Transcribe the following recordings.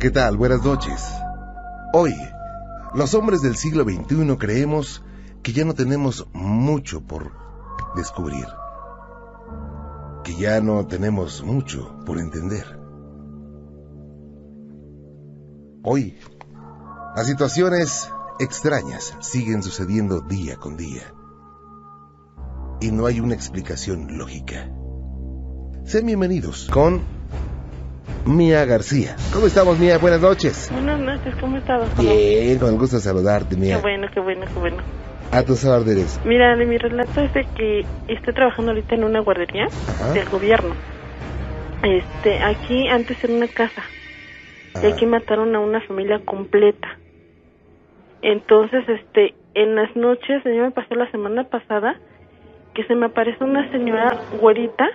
¿qué tal? Buenas noches. Hoy, los hombres del siglo XXI creemos que ya no tenemos mucho por descubrir, que ya no tenemos mucho por entender. Hoy, las situaciones extrañas siguen sucediendo día con día y no hay una explicación lógica. Sean bienvenidos con Mía García. ¿Cómo estamos, Mía? Buenas noches. Buenas noches, ¿cómo estás? Bien, con el gusto de saludarte, Mía. Qué bueno, qué bueno, qué bueno. A tus órdenes. Mira, mi relato es de que estoy trabajando ahorita en una guardería Ajá. del gobierno. Este, aquí antes era una casa. Y aquí mataron a una familia completa. Entonces, este, en las noches, yo me pasó la semana pasada que se me apareció una señora güerita,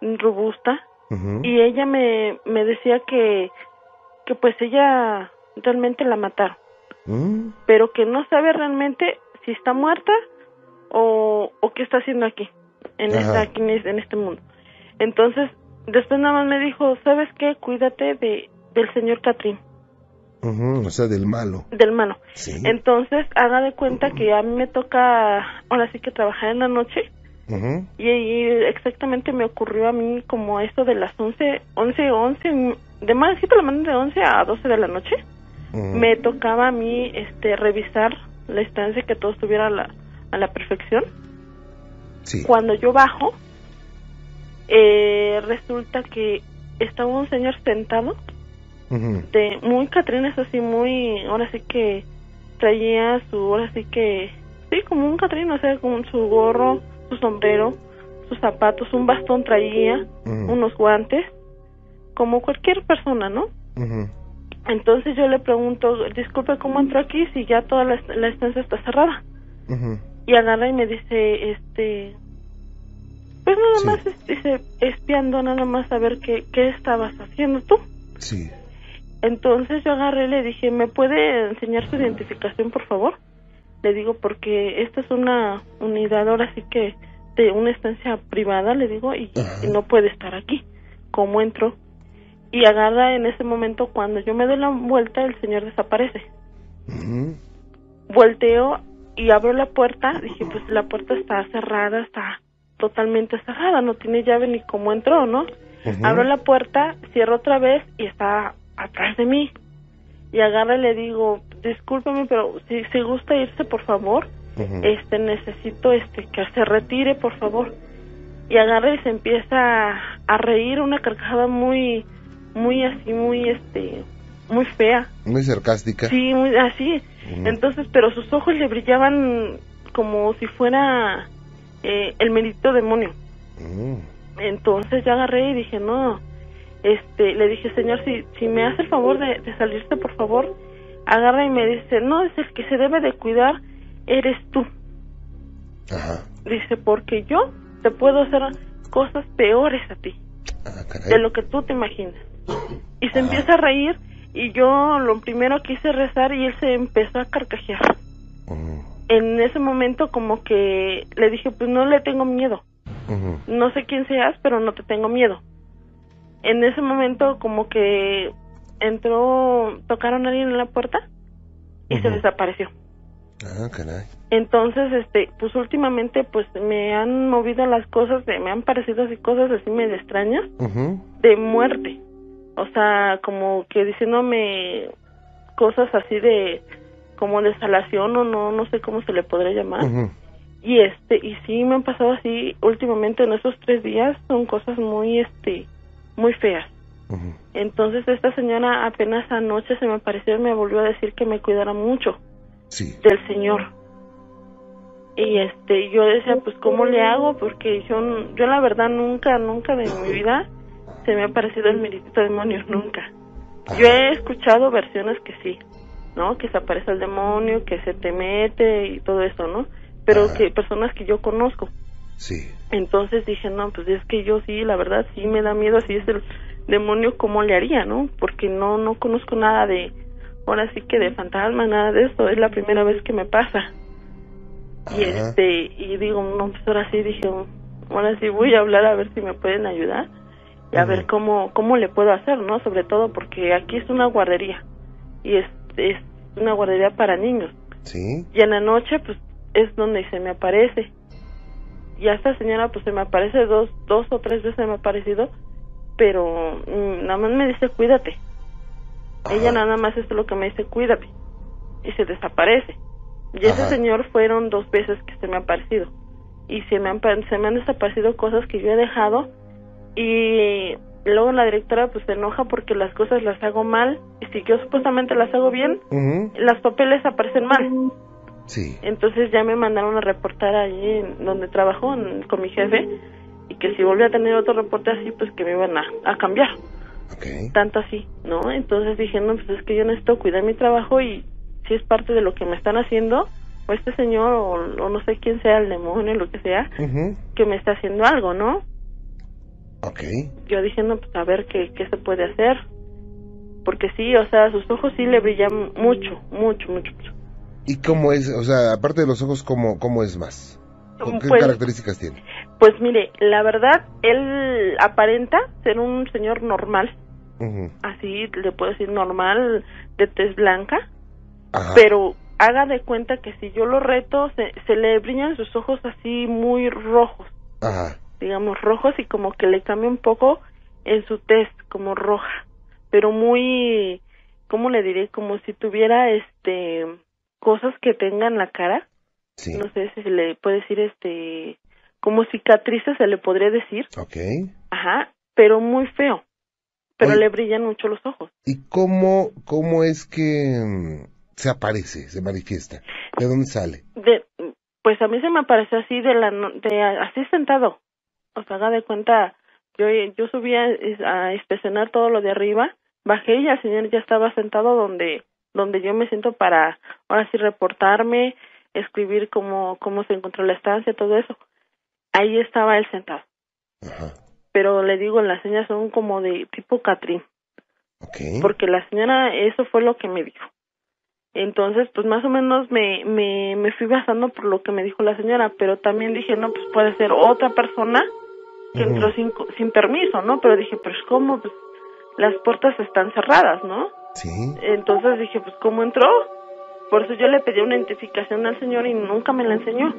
robusta, Y ella me, me decía que, que pues ella realmente la mataron. Mm, pero que no sabe realmente si está muerta o, o qué está haciendo aquí, en, esta, aquí en, es- en este mundo. Entonces, después nada más me dijo, ¿sabes qué? Cuídate de, del señor Catrín, O sea, del malo. del mano. Sí. Entonces, haga de cuenta que a mí me toca, ahora sí que trabajar en la noche, Y, y exactamente me ocurrió a mí como esto de las 11, 11, 11, de más, por la mañana de 11 a 12 de la noche. Me tocaba a mí este revisar la estancia que todo estuviera a la, a la perfección. Sí. cuando yo bajo eh, resulta que estaba un señor sentado de muy catrines así muy ahora sí que traía su ahora sí que sí como un catrín o sea con su gorro su sombrero sus zapatos un bastón traía unos guantes como cualquier persona no entonces yo le pregunto, disculpe, ¿cómo entró aquí si ya toda la, la estancia está cerrada? Y agarra y me dice, este, pues nada Sí. más, es- dice, espiando nada más a ver qué, qué estabas haciendo tú. Sí. Entonces yo agarré y le dije, ¿me puede enseñar su identificación, por favor? Le digo, porque esta es una unidad ahora sí que de una estancia privada, le digo, y, no puede estar aquí. ¿Cómo entró? Y agarra en ese momento, cuando yo me doy la vuelta, el señor desaparece. Volteo y abro la puerta. Dije, pues la puerta está cerrada, está totalmente cerrada, no tiene llave ni cómo entró, ¿no? Abro la puerta, cierro otra vez y está atrás de mí. Y agarra y le digo, discúlpeme, pero si, si gusta irse, por favor, este necesito este que se retire, por favor. Y agarra y se empieza a reír una carcajada muy, muy así, muy este, muy fea. Muy sarcástica. Sí, muy así. Entonces, pero sus ojos le brillaban como si fuera eh, el maldito demonio. Ujú. Entonces yo agarré y dije, no, este, le dije, señor, si, si me hace el favor de, de salirse, por favor, agarra y me dice, no, es el que se debe de cuidar, eres tú. Ajá. Dice, porque yo te puedo hacer cosas peores a ti, Ah, de lo que tú te imaginas. Y se empieza a reír y yo lo primero quise rezar y él se empezó a carcajear. En ese momento como que le dije, pues no le tengo miedo. No sé quién seas, pero no te tengo miedo. En ese momento como que entró, tocaron a alguien en la puerta y se desapareció. Ah, caray. Entonces, este, pues últimamente pues me han movido las cosas, de- me han parecido así cosas así medio extrañas de muerte. O sea, como que diciéndome cosas así de como de salación o no no sé cómo se le podría llamar. Y este, y sí me han pasado así últimamente en esos tres días, son cosas muy, este, muy feas. Entonces esta señora apenas anoche se me apareció y me volvió a decir que me cuidara mucho Sí. del Señor. Y este, yo decía, pues ¿cómo le hago? Porque yo, yo la verdad nunca, nunca de mi vida se me ha parecido el meritito demonio, nunca. Yo he escuchado versiones que sí, ¿no? Que se aparece el demonio, que se te mete y todo eso, ¿no? Pero Ajá. que personas que yo conozco. Sí. Entonces dije, no, pues es que yo sí, la verdad sí me da miedo, si es el demonio, ¿cómo le haría, no? Porque no, no conozco nada de, ahora sí que de fantasma, nada de eso, es la primera vez que me pasa. Y este, y digo, no, pues ahora sí dije, ahora sí voy a hablar a ver si me pueden ayudar. y a ver cómo cómo le puedo hacer, ¿no? Sobre todo porque aquí es una guardería y es, es una guardería para niños. Sí. Y en la noche, pues, es donde se me aparece. Y a esta señora, pues, se me aparece dos, dos o tres veces me ha aparecido, pero mm, nada más me dice, cuídate. Ella nada más es lo que me dice, cuídate. Y se desaparece. Y ese señor fueron dos veces que se me ha aparecido. Y se me han, se me han desaparecido cosas que yo he dejado. Y luego la directora, pues, se enoja porque las cosas las hago mal. Y si yo supuestamente las hago bien, Ujú. las papeles aparecen mal. Sí. Entonces ya me mandaron a reportar allí donde trabajo en- con mi jefe que si volvía a tener otro reporte así, pues que me iban a, a cambiar. Ok. Tanto así, ¿no? Entonces dije, no, pues es que yo necesito cuidar mi trabajo y si es parte de lo que me están haciendo, o este señor o, o no sé quién sea, el demonio, lo que sea, que me está haciendo algo, ¿no? Ok. Yo dije, no, pues a ver qué, qué se puede hacer. Porque sí, o sea, sus ojos sí le brillan mucho, mucho, mucho, mucho. ¿Y cómo es? O sea, aparte de los ojos, ¿cómo, cómo es más? ¿Con ¿Qué Pues- características tiene? Pues mire, la verdad, él aparenta ser un señor normal, así le puedo decir normal, de tez blanca, Ajá. pero haga de cuenta que si yo lo reto, se, se le brillan sus ojos así muy rojos, Ajá. digamos rojos, y como que le cambia un poco en su tez, como roja, pero muy, ¿cómo le diré? Como si tuviera, este, cosas que tenga en la cara, Sí. no sé si se le puede decir, este, como cicatrices se le podría decir, Ok. Ajá, pero muy feo. Pero Oye. le brillan mucho los ojos. ¿Y cómo, cómo es que mm, se aparece, se manifiesta? ¿De dónde sale? De, pues a mí se me apareció así de la de así sentado. O sea, haga de cuenta, yo yo subí a, a inspeccionar todo lo de arriba, bajé y el señor ya estaba sentado donde donde yo me siento para ahora sí reportarme, escribir cómo cómo se encontró la estancia, todo eso. Ahí estaba él sentado. Ajá. Pero le digo, las señas son como de tipo Catrín. Ok. porque la señora eso fue lo que me dijo entonces pues más o menos me, me me fui basando por lo que me dijo la señora pero también dije no pues puede ser otra persona que entró sin sin permiso no pero dije pues cómo pues las puertas están cerradas no Sí. entonces dije pues cómo entró por eso yo le pedí una identificación al señor y nunca me la enseñó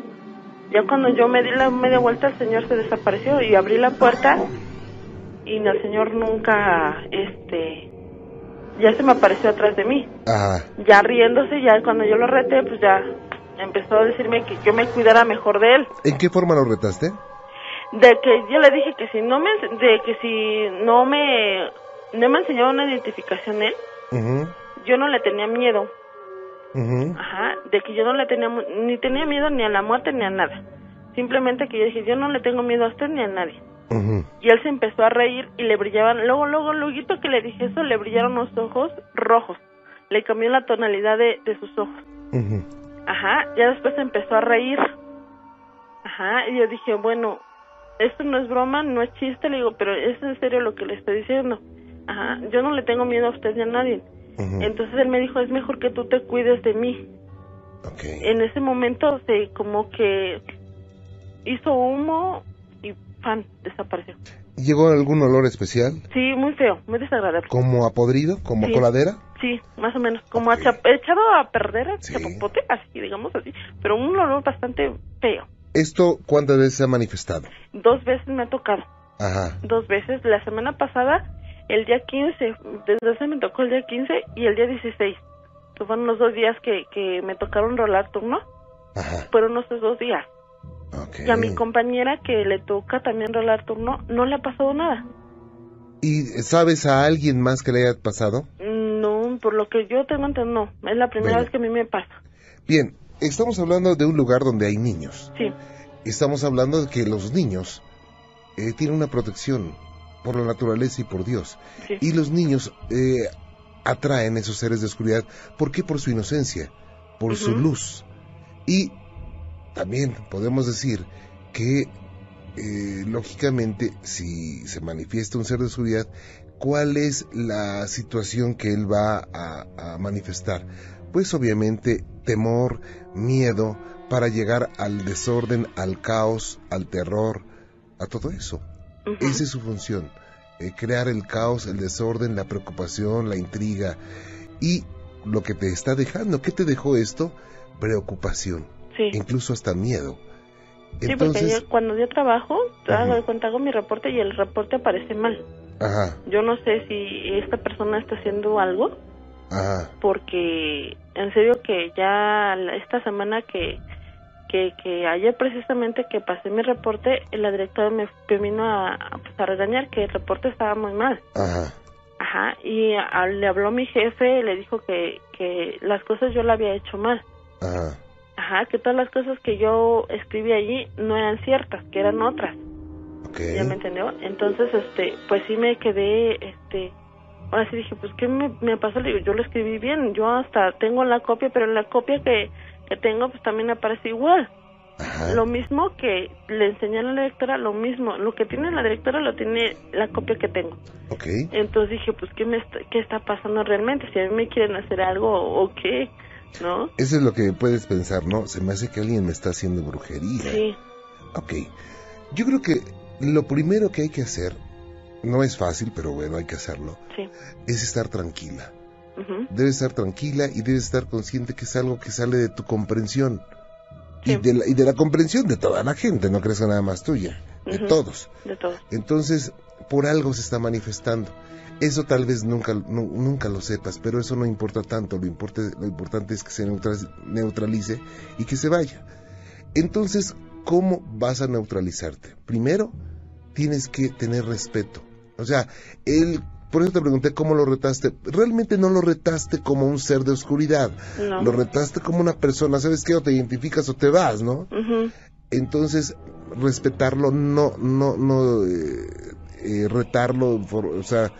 ya cuando yo me di la media vuelta el señor se desapareció y abrí la puerta y el señor nunca este ya se me apareció atrás de mí Ajá. ya riéndose ya cuando yo lo reté pues ya empezó a decirme que yo me cuidara mejor de él ¿En qué forma lo retaste? de que yo le dije que si no me de que si no me no me enseñaba una identificación él yo no le tenía miedo Ajá de que yo no le tenía ni tenía miedo ni a la muerte ni a nada simplemente que yo dije yo no le tengo miedo a usted ni a nadie y él se empezó a reír y le brillaban, luego, luego, luego que le dije eso, le brillaron los ojos rojos. Le cambió la tonalidad de, de sus ojos. Ajá, ya después se empezó a reír. Ajá, y yo dije, bueno, esto no es broma, no es chiste, le digo, pero es en serio lo que le estoy diciendo. Ajá, yo no le tengo miedo a usted ni a nadie. Ujú. Entonces él me dijo, es mejor que tú te cuides de mí. Ok. En ese momento se como que hizo humo y pan, desapareció. ¿Llegó algún olor especial? Sí, muy feo, muy desagradable. ¿Como a podrido? ¿Como Sí. a coladera? Sí, más o menos, como Ok. a chap- echado a perder, a Sí. chapopote, así, digamos así, pero un olor bastante feo. ¿Esto cuántas veces se ha manifestado? Dos veces me ha tocado, Ajá. dos veces. La semana pasada, el día 15, desde ese me tocó el día 15 y el día 16. Que fueron los dos días que, que me tocaron rolar turno, Ajá. fueron esos dos días. Ok. Y a mi compañera que le toca también rolar turno, no le ha pasado nada. ¿Y sabes a alguien más que le haya pasado? No, por lo que yo tengo entendido, no. Es la primera Bueno. vez que a mí me pasa. Bien, estamos hablando de un lugar donde hay niños. Sí, Estamos hablando de que los niños eh, tienen una protección por la naturaleza y por Dios. sí. Y los niños eh, atraen esos seres de oscuridad. ¿Por qué? Por su inocencia, por su luz. Y también podemos decir que, eh, lógicamente, si se manifiesta un ser de oscuridad, ¿cuál es la situación que él va a, a manifestar? Pues obviamente temor, miedo, para llegar al desorden, al caos, al terror, a todo eso. Esa es su función. eh, crear el caos, el desorden, la preocupación, la intriga y lo que te está dejando. ¿Qué te dejó esto? Preocupación, Sí. incluso hasta miedo. Sí, porque Entonces, yo, cuando yo trabajo, hago de cuenta, hago mi reporte y el reporte aparece mal. ajá, Yo no sé si esta persona está haciendo algo, ajá, porque en serio que ya esta semana que, que, que ayer precisamente que pasé mi reporte, la directora me, vino a, pues, a regañar que el reporte estaba muy mal. ajá, Ajá, y a- le habló mi jefe, le dijo que, que las cosas yo la había hecho mal. ajá, Ajá, que todas las cosas que yo escribí allí no eran ciertas, que eran otras. ok, ¿Ya me entendió? Entonces, este, pues sí me quedé, este, ahora sí dije, pues, ¿qué me, me pasó? Le digo, yo lo escribí bien, yo hasta tengo la copia, pero la copia que, que tengo, pues también aparece igual. ajá, Lo mismo que le enseñé a la directora, lo mismo. Lo que tiene la directora lo tiene la copia que tengo. ok, Entonces dije, pues, ¿qué, me está, qué está pasando realmente? Si a mí me quieren hacer algo o qué, ¿no? Eso es lo que puedes pensar, ¿no? Se me hace que alguien me está haciendo brujería. Sí, Ok, yo creo que lo primero que hay que hacer, no es fácil, pero bueno, hay que hacerlo, sí. es estar tranquila. Debes estar tranquila y debes estar consciente que es algo que sale de tu comprensión. Y, de la, y de la comprensión de toda la gente, no crees que nada más tuya, de todos. De. Entonces, por algo se está manifestando. Eso tal vez nunca, nu- nunca lo sepas, pero eso no importa tanto. Lo, importe- lo importante es que se neutra- neutralice y que se vaya. Entonces, ¿cómo vas a neutralizarte? Primero, tienes que tener respeto. O sea, él, por eso te pregunté cómo lo retaste. Realmente no lo retaste como un ser de oscuridad. No. Lo retaste como una persona. ¿Sabes qué? O te identificas o te vas, ¿no? Entonces respetarlo no no no eh, eh, retarlo for- o sea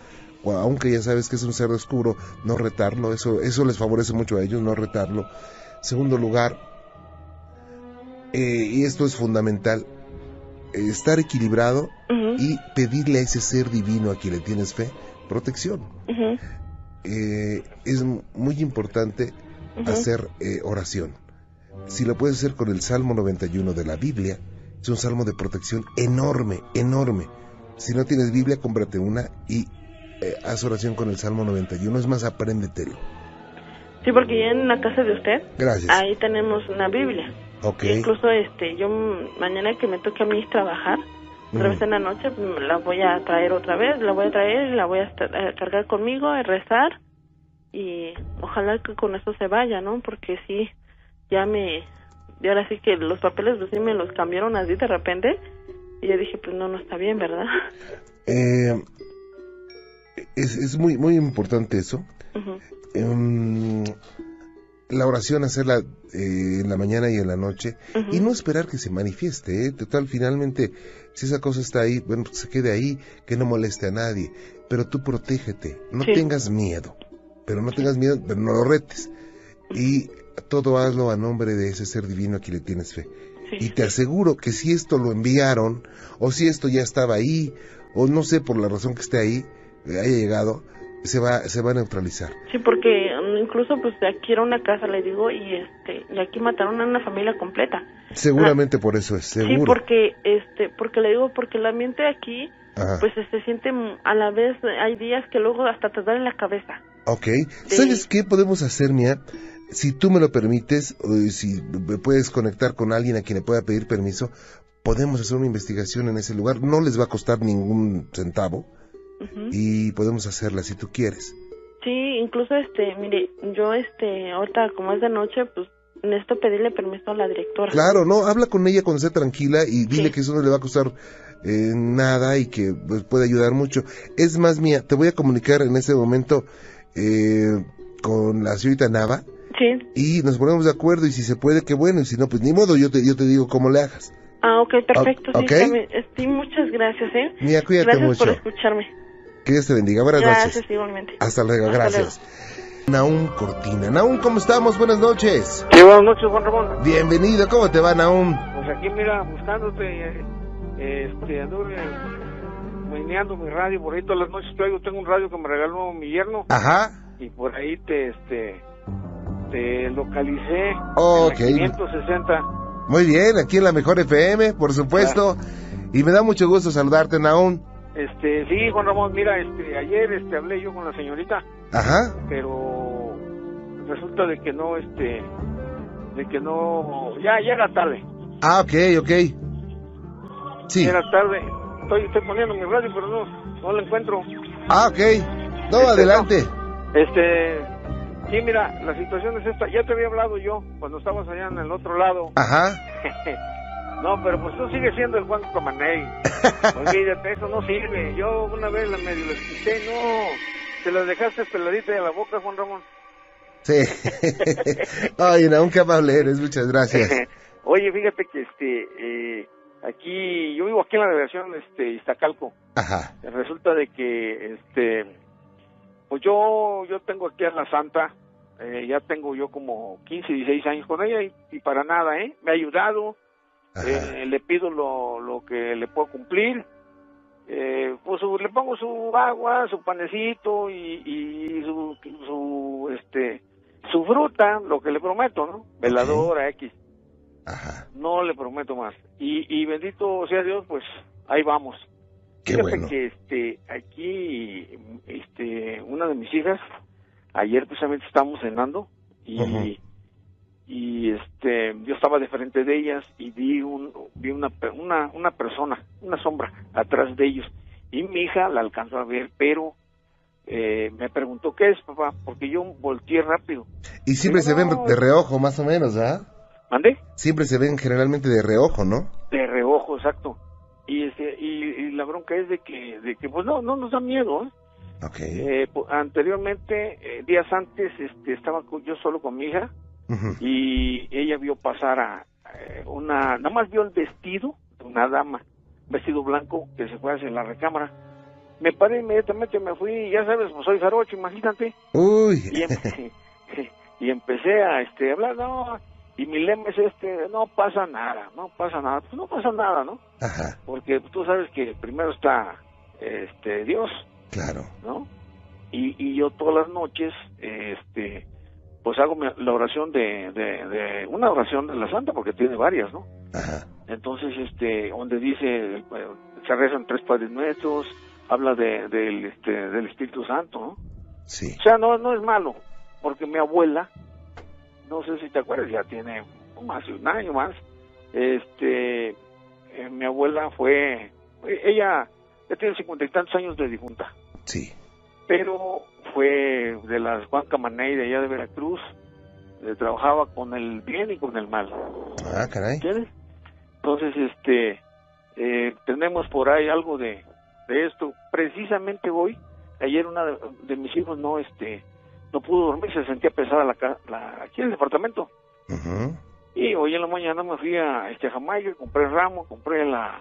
aunque ya sabes que es un ser oscuro no retarlo eso eso les favorece mucho a ellos no retarlo segundo lugar eh, y esto es fundamental estar equilibrado y pedirle a ese ser divino a quien le tienes fe protección Eh, es muy importante hacer eh, oración. Si lo puedes hacer con el Salmo 91 de la Biblia, es un salmo de protección enorme, enorme. Si no tienes Biblia, cómprate una y eh, haz oración con el Salmo 91. Es más, apréndetelo. Sí, porque ya en la casa de usted, Gracias. ahí tenemos una Biblia. ok. Incluso este, yo mañana que me toque a mí trabajar, otra Mm. vez en la noche, mm, la voy a traer otra vez, la voy a traer y la voy a a cargar conmigo, a rezar y ojalá que con eso se vaya, ¿no? Porque sí, ya me, y ahora sí que los papeles pues sí me los cambiaron así de repente y yo dije, pues no, no está bien, ¿verdad? Eh, es, es muy, muy importante eso. Em, la oración hacerla eh, en la mañana y en la noche y no esperar que se manifieste. ¿eh? Total, finalmente, si esa cosa está ahí, bueno, pues se quede ahí, que no moleste a nadie. Pero tú protégete, no Sí. tengas miedo. Pero no tengas miedo, pero no lo retes. Y todo hazlo a nombre de ese ser divino a quien le tienes fe. Sí, Y te aseguro que si esto lo enviaron, o si esto ya estaba ahí, o no sé por la razón que esté ahí, haya llegado, se va, se va a neutralizar. Sí, porque incluso pues de aquí era una casa, le digo, y este, y aquí mataron a una familia completa. Seguramente por eso es, seguro. Sí, porque este, porque le digo, porque el ambiente aquí, Ajá. pues se siente a la vez, hay días que luego hasta te dan en la cabeza. Ok. Sí. ¿Sabes qué podemos hacer, Mia? Si tú me lo permites, o si me puedes conectar con alguien a quien le pueda pedir permiso, podemos hacer una investigación en ese lugar. No les va a costar ningún centavo y podemos hacerla si tú quieres. Sí, incluso este, mire, yo este, ahorita como es de noche, pues necesito pedirle permiso a la directora. Claro, no, habla con ella cuando esté tranquila y dile Sí. que eso no le va a costar eh, nada y que pues, puede ayudar mucho. Es más, Mía, te voy a comunicar en ese momento eh, con la señorita Nava Sí. y nos ponemos de acuerdo y si se puede, qué bueno, y si no, pues ni modo, yo te, yo te digo cómo le hagas. Ah, ok, perfecto. O- sí, ok. está bien. Sí, muchas gracias, ¿eh? Mía, cuídate gracias mucho. por escucharme. Que Dios te bendiga. Buenas Gracias, noches. igualmente. Hasta luego, Hasta gracias. Naum Cortina. Naum, ¿cómo estamos? Buenas noches. Sí, buenas noches, Juan Ramón. Bienvenido, ¿cómo te va, Naum? Pues aquí, mira, buscándote, eh, este, anduve meneando mi radio, por ahí todas las noches oigo, tengo un radio que me regaló mi yerno, Ajá. y por ahí te, este, te localicé. Ok. En la 560. Muy bien, aquí en la Mejor FM, por supuesto. Y me da mucho gusto saludarte, Naum. Este, sí, Juan Ramón, mira, este, ayer este, hablé yo con la señorita, Ajá. pero resulta de que no, este, de que no, ya llega tarde, Ah, ok, ok. Sí. llega tarde. Estoy, estoy poniendo mi radio, pero no, no lo encuentro. Ah, ok. No, Este, adelante. Este, sí, mira, la situación es esta. Ya te había hablado yo cuando estabas allá en el otro lado. Ajá. no, pero pues tú sigues siendo el Juan Comaney. Olvídate, eso no sirve. Yo una vez la medio lo escuché, no. Te la dejaste peladita de la boca, Juan Ramón. Sí. Ay, no, qué amable eres, muchas gracias. Oye, fíjate que este, eh, aquí, yo vivo aquí en la delegación este, Iztacalco. Ajá. Resulta de que, este, pues yo, yo tengo aquí a la Santa, eh, ya tengo yo como 15, 16 años con ella y, y para nada, ¿eh? Me ha ayudado. Eh, le pido lo, lo que le puedo cumplir, eh, pues su- le pongo su agua, su panecito y, y su, su, este, su fruta, lo que le prometo, ¿no? Veladora, X Ajá. no le prometo más. Y, y bendito sea Dios, pues ahí vamos. Qué Fíjate bueno. que este, aquí, este, una de mis hijas, ayer precisamente estábamos cenando y. y este, yo estaba de frente de ellas y vi un, vi una, una, una persona, una sombra atrás de ellos y mi hija la alcanzó a ver, pero eh, me preguntó qué es, papá, porque yo volteé rápido. Y siempre se ven No. de reojo, más o menos, ¿verdad? ¿Mandé? Siempre se ven generalmente de reojo, ¿no? de reojo, exacto. Y este y, y la bronca es de que de que pues no no nos da miedo. ¿eh? Ok. Eh, anteriormente eh, días antes este estaba yo solo con mi hija Y ella vio pasar a eh, una nada más vio el vestido de una dama, vestido blanco que se fue hacia la recámara. Me paré inmediatamente, me fui, ya sabes, pues soy jarocho, imagínate. Uy. Y, y empecé a este hablar, no, y mi lema es este, no pasa nada, no pasa nada, pues no pasa nada, ¿no? Ajá, porque tú sabes que primero está este Dios, claro. ¿no? Y, y yo todas las noches, este, pues hago la oración de, de, de- una oración de la Santa, porque tiene varias, ¿no? Ajá. Entonces, este, donde dice, eh, se rezan tres Padres Nuestros, habla de, del, este, del Espíritu Santo, ¿no? Sí. O sea, no, no es malo, porque mi abuela, no sé si te acuerdas, ya tiene más de un año más, este, eh, mi abuela fue, ella ya tiene cincuenta y tantos años de difunta, Sí. Pero fue de las Juan Camaney de allá de Veracruz, eh, trabajaba con el bien y con el mal, Ah, caray. ¿entiendes? Entonces, este, eh, tenemos por ahí algo de, de esto. Precisamente hoy, ayer una de, de mis hijos no, este, no pudo dormir, se sentía pesada la, la aquí en el departamento. Ujú. Y hoy en la mañana me fui a este Jamaica, compré ramo, compré la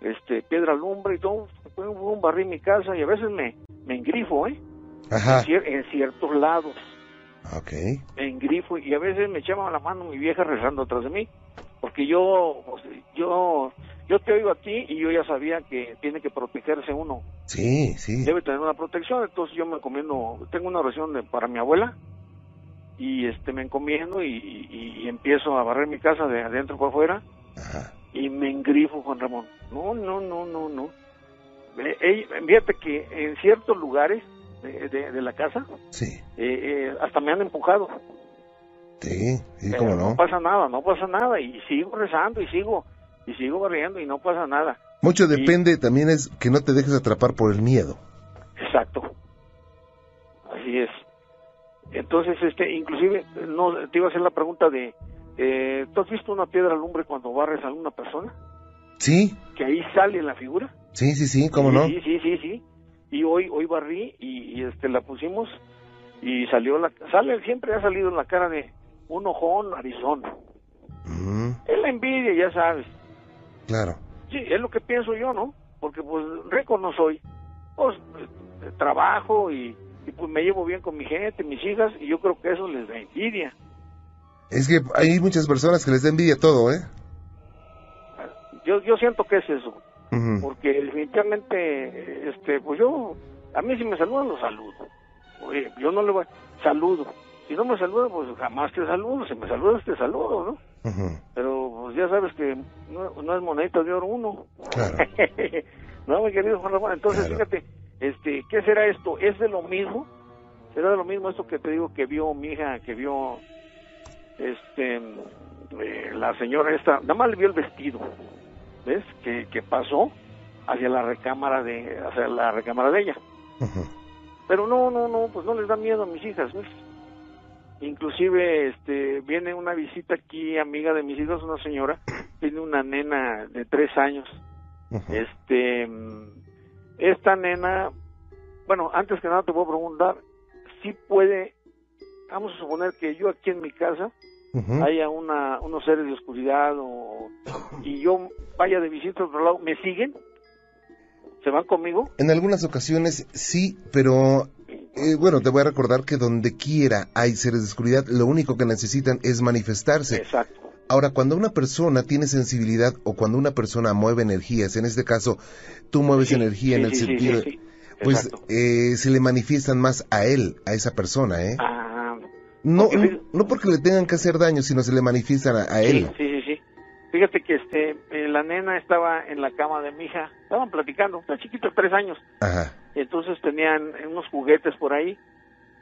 este piedra lumbre y todo, Fue un, un barrí mi casa y a veces me, me engrifo, ¿eh? Ajá. En, cier- en ciertos lados, Ok. me engrifo y a veces me echaba la mano mi vieja rezando atrás de mí, porque yo, yo, yo te oigo a ti y yo ya sabía que tiene que protegerse uno, Sí, sí. debe tener una protección, entonces yo me encomiendo, tengo una oración de, para mi abuela y este me encomiendo y, y- y empiezo a barrer mi casa de adentro para afuera Ajá. y me engrifo Juan Ramón. No, no, no, no, no. Eh, fíjate que en ciertos lugares de, de- de la casa Sí. eh, eh, hasta me han empujado. Sí, sí, cómo no. pasa nada, no pasa nada y sigo rezando y sigo y sigo barriendo y no pasa nada. Mucho depende también es que no te dejes atrapar por el miedo. Exacto. Así es. Entonces, este, inclusive, no, te iba a hacer la pregunta de, eh, ¿tú has visto una piedra lumbre cuando barres a una persona? Sí, Que ahí sale la figura. sí, sí, sí, cómo no. Sí, sí, sí, sí. Y hoy, hoy barrí y, y, este, la pusimos y salió la, sale, siempre ha salido en la cara de un ojón narizón. Mm, Es la envidia, ya sabes. claro. Sí, es lo que pienso yo, ¿no? Porque pues rico no soy. Pues eh, trabajo y, y, pues me llevo bien con mi gente, mis hijas, y yo creo que eso les da envidia. Es que hay muchas personas que les da envidia todo, ¿eh? Yo, yo siento que es eso, porque definitivamente, este, pues yo, a mí si me saludan, los saludo. Oye, yo no le voy, saludo. Si no me saludan, pues jamás te saludo. Si me saludas, te saludo, ¿no? Pero pues ya sabes que no, no es monedita de oro uno. Claro. No, mi querido Juan Ramón, entonces fíjate, este, ¿qué será esto? ¿Es de lo mismo? ¿Será de lo mismo esto que te digo que vio mi hija, que vio este eh, la señora esta, nada más le vio el vestido, ¿ves? Que, que pasó hacia la recámara de hacia la recámara de ella. Pero no, no, no, pues no les da miedo a mis hijas, ¿ves? Inclusive este viene una visita aquí amiga de mis hijos, una señora, tiene una nena de tres años. Este esta nena, bueno, antes que nada te puedo preguntar si puede, vamos a suponer que yo aquí en mi casa haya una, unos seres de oscuridad o, y yo vaya de visita a otro lado, ¿me siguen? ¿Se van conmigo? En algunas ocasiones sí, pero eh, bueno, te voy a recordar que donde quiera hay seres de oscuridad, lo único que necesitan es manifestarse. Exacto. Ahora, cuando una persona tiene sensibilidad o cuando una persona mueve energías, en este caso tú mueves energía en el sentido, pues eh, se le manifiestan más a él, a esa persona, ¿eh? Ah, no, no, porque le tengan que hacer daño, sino se le manifiestan a, él. Sí, sí, sí. Fíjate que este, eh, la nena estaba en la cama de mi hija, estaban platicando, está chiquito, tres años. Ajá. Entonces tenían unos juguetes por ahí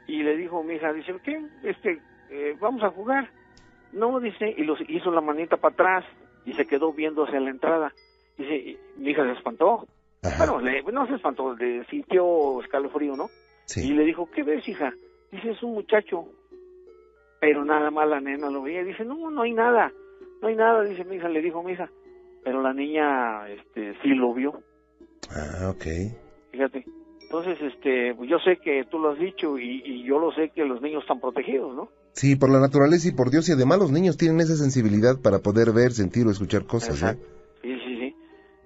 y le dijo mi hija, dice, ¿qué? Este, eh, vamos a jugar. No, dice, y los hizo la manita para atrás y se quedó viendo hacia la entrada. Dice, mi hija se espantó. Bueno, no se espantó, le sintió escalofrío, ¿no? Sí. Y le dijo, ¿qué ves, hija? Dice, es un muchacho. Pero nada más la nena lo veía. Dice, no, no hay nada. No hay nada, dice mi hija, le dijo mi hija. Pero la niña, este, sí lo vio. Ah, ok. Fíjate. Entonces, este, pues yo sé que tú lo has dicho y, y yo lo sé que los niños están protegidos, ¿no? Sí, por la naturaleza y por Dios, y además los niños tienen esa sensibilidad para poder ver, sentir o escuchar cosas, ¿eh? Sí, sí, sí.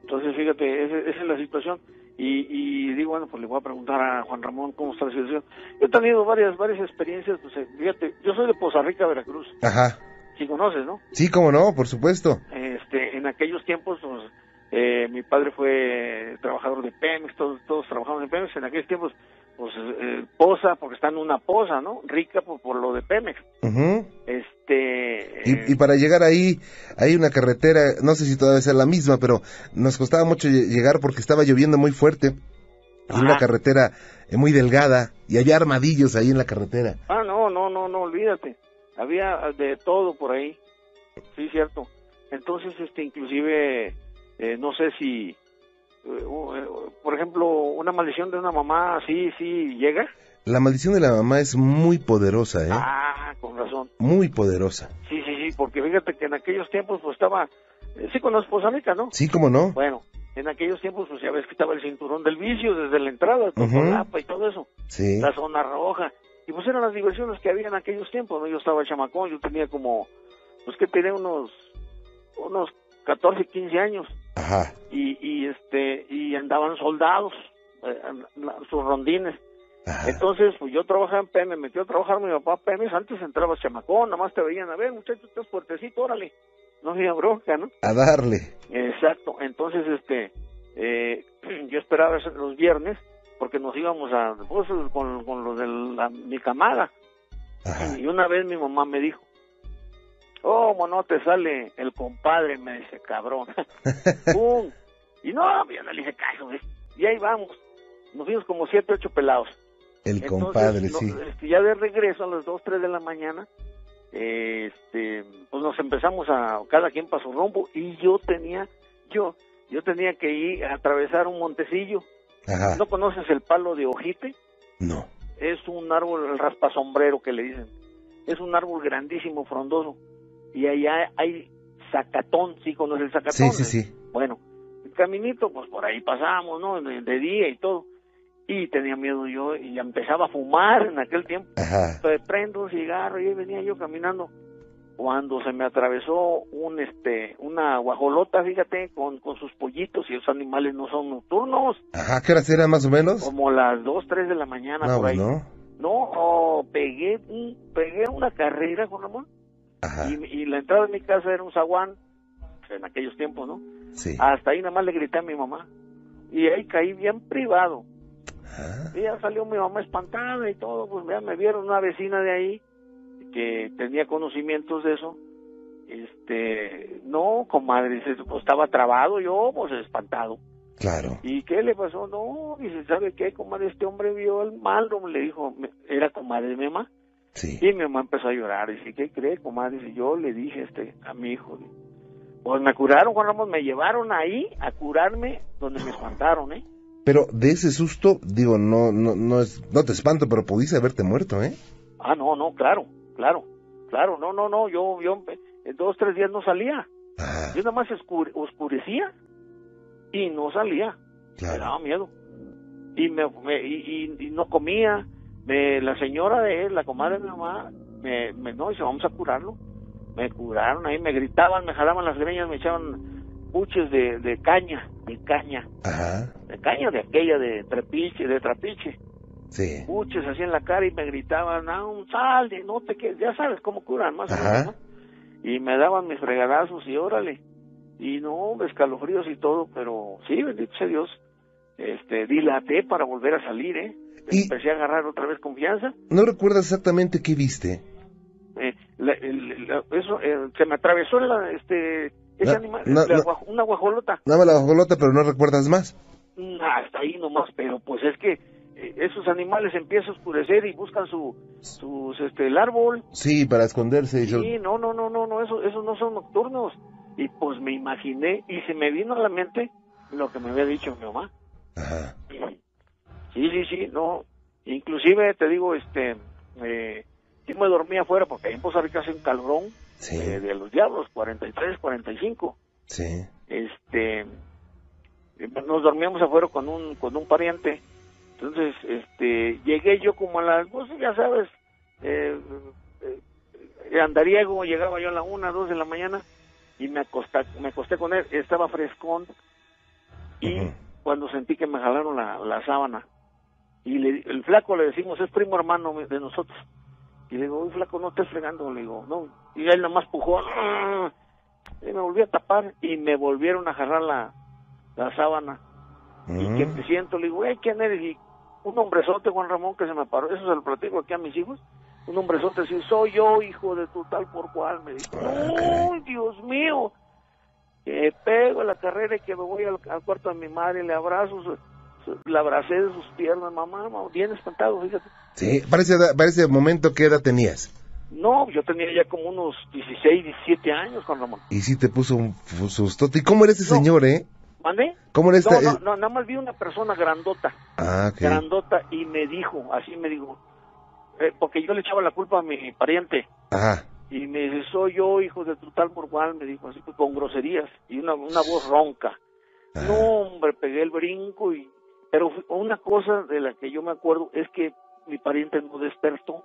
Entonces, fíjate, esa, es la situación. Y, y, digo, bueno, pues le voy a preguntar a Juan Ramón cómo está la situación. Yo he tenido varias, varias experiencias, pues eh, fíjate, yo soy de Poza Rica, Veracruz. Ajá. Sí conoces, ¿no? Sí, cómo no, por supuesto. Este, en aquellos tiempos, pues, eh, mi padre fue trabajador de Pemex, todos, todos trabajamos en Pemex. En aquellos tiempos, pues, eh, posa, porque está en una posa, ¿no? Rica por, por lo de Pemex. Este. Y, y, para llegar ahí, hay una carretera, no sé si todavía es la misma, pero nos costaba mucho llegar porque estaba lloviendo muy fuerte. Y una carretera eh, muy delgada, y había armadillos ahí en la carretera. Ah, no, no, no, no, olvídate. Había de todo por ahí. Sí, cierto. Entonces, este, inclusive eh, no sé si, eh, por ejemplo, una maldición de una mamá, sí, sí, llega. La maldición de la mamá es muy poderosa, ¿eh? Ah, con razón. Muy poderosa. Sí, sí, sí, porque fíjate que en aquellos tiempos pues estaba, eh, sí con esposa mica, ¿no? Sí, cómo no. Bueno, en aquellos tiempos pues ya ves que estaba el cinturón del vicio desde la entrada, uh -huh. y todo eso. Sí. La zona roja. Y pues eran las diversiones que había en aquellos tiempos, ¿no? Yo estaba chamacón, yo tenía como, pues que tenía unos, unos 14, 15 años. Ajá. Y, y este y andaban soldados eh, sus rondines Ajá. entonces pues yo trabajaba en PM me metió a trabajar mi papá PM antes entrabas chamacón nada más te veían a ver muchacho estás fuertecito órale no había bronca no a darle exacto entonces este eh, yo esperaba los viernes porque nos íbamos a pues, con, con los de la, mi camada Ajá. y una vez mi mamá me dijo ¿Cómo no te sale el compadre? Me dice, cabrón. ¡Pum! Y no, yo no le hice caso, ¿ves? Y ahí vamos. Nos fuimos como siete, ocho pelados. El Entonces, compadre, no, sí. Este, ya de regreso a las dos, tres de la mañana, este, pues nos empezamos a, cada quien para su rumbo, y yo tenía, yo, yo tenía que ir a atravesar un montecillo. Ajá. ¿No conoces el palo de ojite? No. Es un árbol, el raspasombrero que le dicen. Es un árbol grandísimo, frondoso y allá hay zacatón, ¿sí conoces el zacatón? Sí, sí, sí. Bueno, el caminito, pues por ahí pasamos, ¿no? De, de, día y todo. Y tenía miedo yo y empezaba a fumar en aquel tiempo. Ajá. Entonces prendo un cigarro y ahí venía yo caminando. Cuando se me atravesó un este una guajolota, fíjate, con, con sus pollitos y los animales no son nocturnos. Ajá, ¿qué horas eran más o menos? Como las 2, 3 de la mañana no, por ahí. No, no, oh, pegué, un, pegué una carrera, Juan Ramón. Ajá. Y, y, la entrada de mi casa era un zaguán, en aquellos tiempos, ¿no? Sí. Hasta ahí nada más le grité a mi mamá. Y ahí caí bien privado. Ajá. Y ya salió mi mamá espantada y todo, pues ya me vieron una vecina de ahí que tenía conocimientos de eso. Este, no, comadre, pues estaba trabado yo, pues espantado. Claro. ¿Y qué le pasó? No, dice, ¿sabe qué, comadre? Este hombre vio el mal, le dijo, era comadre de mi mamá. Sí. Y mi mamá empezó a llorar. Dice, ¿qué cree, comadre? Dice, yo le dije este, a mi hijo. Pues me curaron, Juan Ramón, me llevaron ahí a curarme donde me espantaron, ¿eh? Pero de ese susto, digo, no, no, no es, no te espanto, pero pudiste haberte muerto, ¿eh? Ah, no, no, claro, claro, claro, no, no, no, yo, yo en dos, tres días no salía. Ah, Yo nada más escure- oscurecía y no salía. Me daba miedo. Y, me, me- y, y- y no comía. Me, la señora de él, la comadre de mi mamá, me, me no, dice, vamos a curarlo. Me curaron ahí, me gritaban, me jalaban las greñas, me echaban puches de, de caña, de caña, Ajá. de caña de aquella, de trapiche, de trapiche. Sí. Puches así en la cara y me gritaban, no, sal, de- no te quedes, ya sabes cómo curan más o Ajá. menos, ¿no? Y me daban mis fregadazos y órale. Y no, escalofríos y todo, pero sí, bendito sea Dios, este, dilaté para volver a salir, ¿eh? Y- Empecé a agarrar otra vez confianza. ¿No recuerdas exactamente qué viste? Eh, la- eso, eh, se me atravesó la, este, ese No, animal, no, la una guajolota. Nada más la bajolota, pero no recuerdas más. Mm, Hasta ahí nomás, pero pues es que esos animales empiezan a oscurecer y buscan su, sus, este, el árbol. Sí, para esconderse. yo- Sí, no, no, no, no, no, eso, esos no son nocturnos. Y pues me imaginé y se me vino a la mente lo que me había dicho mi mamá. Ajá. Sí, sí, sí, no. Inclusive te digo, este, eh, yo me dormía afuera porque en Poza Rica hace un calorón Sí. eh, de los diablos, 43, 45. Sí. Este, eh, nos dormíamos afuera con un, con un pariente. Entonces, este, llegué yo como a las, pues ya sabes, eh, eh, eh, andariego, llegaba yo a la una, dos de la mañana y me acosté, me acosté con él, estaba frescón y cuando sentí que me jalaron la, la sábana y le- el flaco le decimos es primo hermano de nosotros y le digo, "Uy, flaco, no estés fregando, le digo, no, y él nada más pujó, "Ah", y me volví a tapar y me volvieron a jalar la, la sábana. Y que Mm. me siento, le digo, "Ey, ¿quién eres? Y un hombrezote, Juan Ramón, que se me paró, eso se lo platico aquí a mis hijos, un hombrezote así, soy yo, hijo de tu tal por cual, me dijo. ¡ay, Dios mío! Que pego la carrera y que me voy al, al cuarto de mi madre, le abrazo, la abracé de sus piernas, mamá, mamá, bien espantado, fíjate. Sí, parece, parece momento que edad tenías. No, yo tenía ya como unos 16, 17 años, Juan Ramón. Y sí te puso un sustote. ¿Y cómo era ese No. señor, eh? ¿Mandé? ¿Cómo era No, esta? no, no, nada más vi una persona grandota. Ah, grandota y me dijo, así me dijo, eh, porque yo le echaba la culpa a mi pariente Ajá. y me dice, soy yo hijo de tu tal por cual, me dijo así pues, con groserías y una, una voz ronca. Ajá. No, hombre, pegué el brinco y... Pero una cosa de la que yo me acuerdo es que mi pariente no despertó,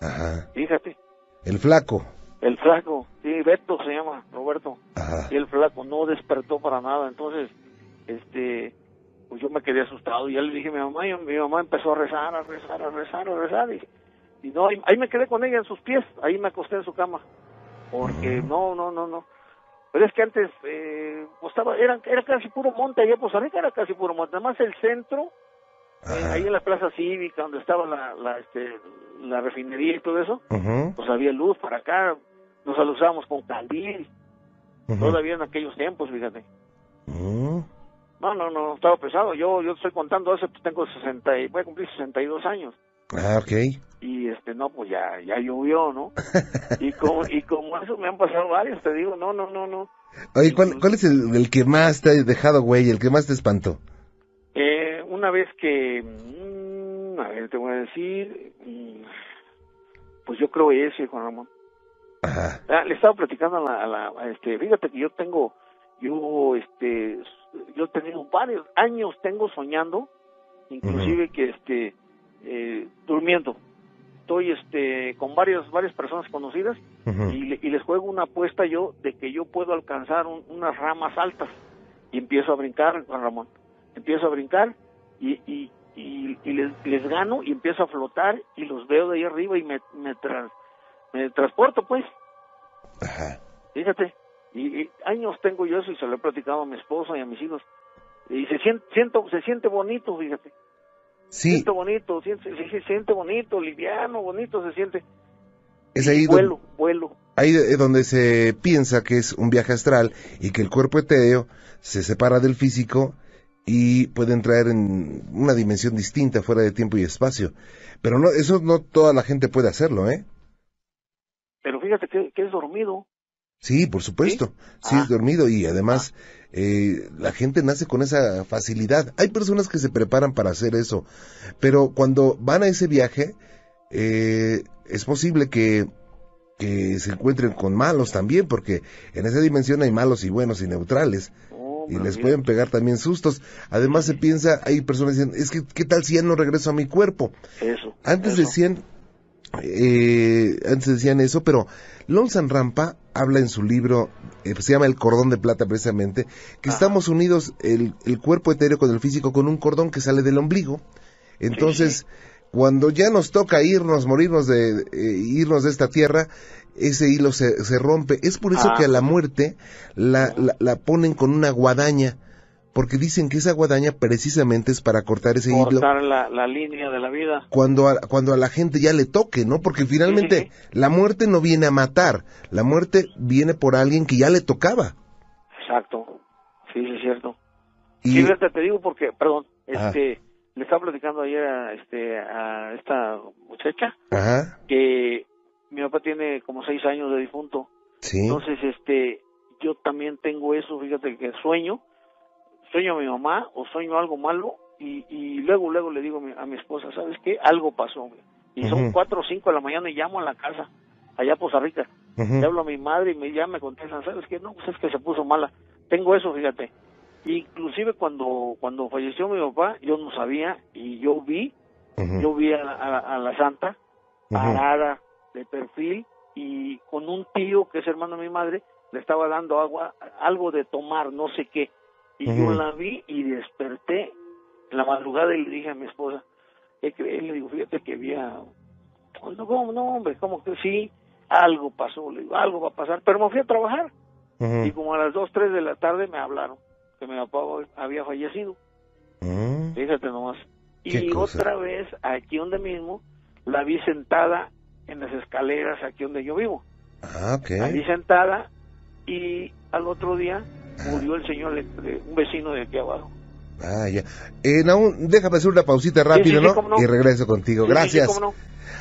Ajá. fíjate, El flaco. El flaco, sí, Beto se llama, Roberto, Ajá. y el flaco no despertó para nada, entonces, este, pues yo me quedé asustado y ya le dije a mi mamá y mi mamá empezó a rezar, a rezar, a rezar, a rezar y, y no, ahí, ahí me quedé con ella en sus pies, ahí me acosté en su cama, porque no, no, no, no, pero es que antes, eh, pues estaba, era, era casi puro monte, allá Poza Rica era casi puro monte, además el centro, eh, ahí en la plaza cívica donde estaba la, la, este, la refinería y todo eso, pues había luz para acá, nos alusábamos con candil, ujú. todavía en aquellos tiempos, fíjate. Mm, No, no, no, estaba pesado. Yo yo estoy contando pues tengo 60 y voy a cumplir 62 años. Ah, ok. Y este, no, pues ya ya llovió, ¿no? Y como y como eso me han pasado varios, te digo, no, no, no, no. Oye, ¿cuál, cuál es el, el que más te ha dejado, güey? El que más te espantó. Eh, una vez que mm, a ver, te voy a decir mm, pues yo creo ese, Juan Ramón. Ajá. Ah, le estaba platicando a la, a la- a este, fíjate que yo tengo yo este yo he tenido varios años tengo soñando inclusive que este eh, durmiendo. Estoy este con varias varias personas conocidas y, le- y les juego una apuesta yo de que yo puedo alcanzar un- unas ramas altas. Y empiezo a brincar Juan Ramón. Empiezo a brincar y, y, y, y les, les gano y empiezo a flotar y los veo de ahí arriba y me me, tras- me transporto pues Ajá. Fíjate, y, y años tengo yo eso y se lo he platicado a mi esposa y a mis hijos. Y se siente, siento, se siente bonito, fíjate. Sí, Siente bonito, siente, se, se siente bonito, liviano, bonito se siente. es ahí Y donde... vuelo, vuelo. ahí es donde se piensa que es un viaje astral y que el cuerpo etéreo se separa del físico y puede entrar en una dimensión distinta fuera de tiempo y espacio. Pero no, eso no toda la gente puede hacerlo, ¿eh? Fíjate que, es dormido. Sí, por supuesto. Sí, es ah. dormido y además ah. eh, la gente nace con esa facilidad. Hay personas que se preparan para hacer eso, pero cuando van a ese viaje, eh, es posible que que se encuentren con malos también, porque en esa dimensión hay malos y buenos y neutrales. Oh, y les pueden pegar también sustos. Además se piensa, hay personas que dicen, es que, ¿qué tal si ya no regreso a mi cuerpo? Eso. Antes decían, eh, antes decían eso, pero Lonsan Rampa habla en su libro, eh, se llama El cordón de plata precisamente, que estamos unidos el, el, cuerpo etéreo con el físico con un cordón que sale del ombligo. Entonces, cuando ya nos toca irnos, morirnos de eh, irnos de esta tierra, ese hilo se, se rompe. Es por eso que a la ah. muerte la, la, ponen con una guadaña, porque dicen que esa guadaña precisamente es para cortar ese hilo. Cortar la, la, línea de la vida. Cuando a, cuando a la gente ya le toque, ¿no? Porque finalmente la muerte no viene a matar, la muerte viene por alguien que ya le tocaba. Exacto, sí, sí es cierto. Y... Sí, te digo porque, perdón, este le estaba platicando ayer a, este, a esta muchacha que mi papá tiene como seis años de difunto. Entonces, este, yo también tengo eso, fíjate que sueño, sueño a mi mamá o sueño algo malo y, y luego, luego le digo a mi, esposa, ¿sabes qué? Algo pasó. Y son cuatro o cinco de la mañana y llamo a la casa, allá a Poza Rica. Le hablo a mi madre y me, ya me contestan, ¿sabes qué? No, pues es que se puso mala. Tengo eso, fíjate. Inclusive cuando cuando falleció mi papá, yo no sabía y yo vi, yo vi a, la santa parada de perfil y con un tío que es hermano de mi madre le estaba dando agua, algo de tomar, no sé qué. Y yo la vi y desperté en la madrugada y le dije a mi esposa, ¿qué crees? Le digo, fíjate que había... No, ¿cómo? no, hombre, como que sí, algo pasó, le digo, algo va a pasar, pero me fui a trabajar. Y como a las 2, 3 de la tarde me hablaron que mi papá había fallecido. Mm. Fíjate nomás. Y otra vez, aquí donde mismo, la vi sentada en las escaleras aquí donde yo vivo. Ah, ok. La vi sentada y al otro día murió el señor, un vecino de aquí abajo. Ah, ya. Eh, déjame hacer una pausita rápido, ¿no? Y regreso contigo. Gracias.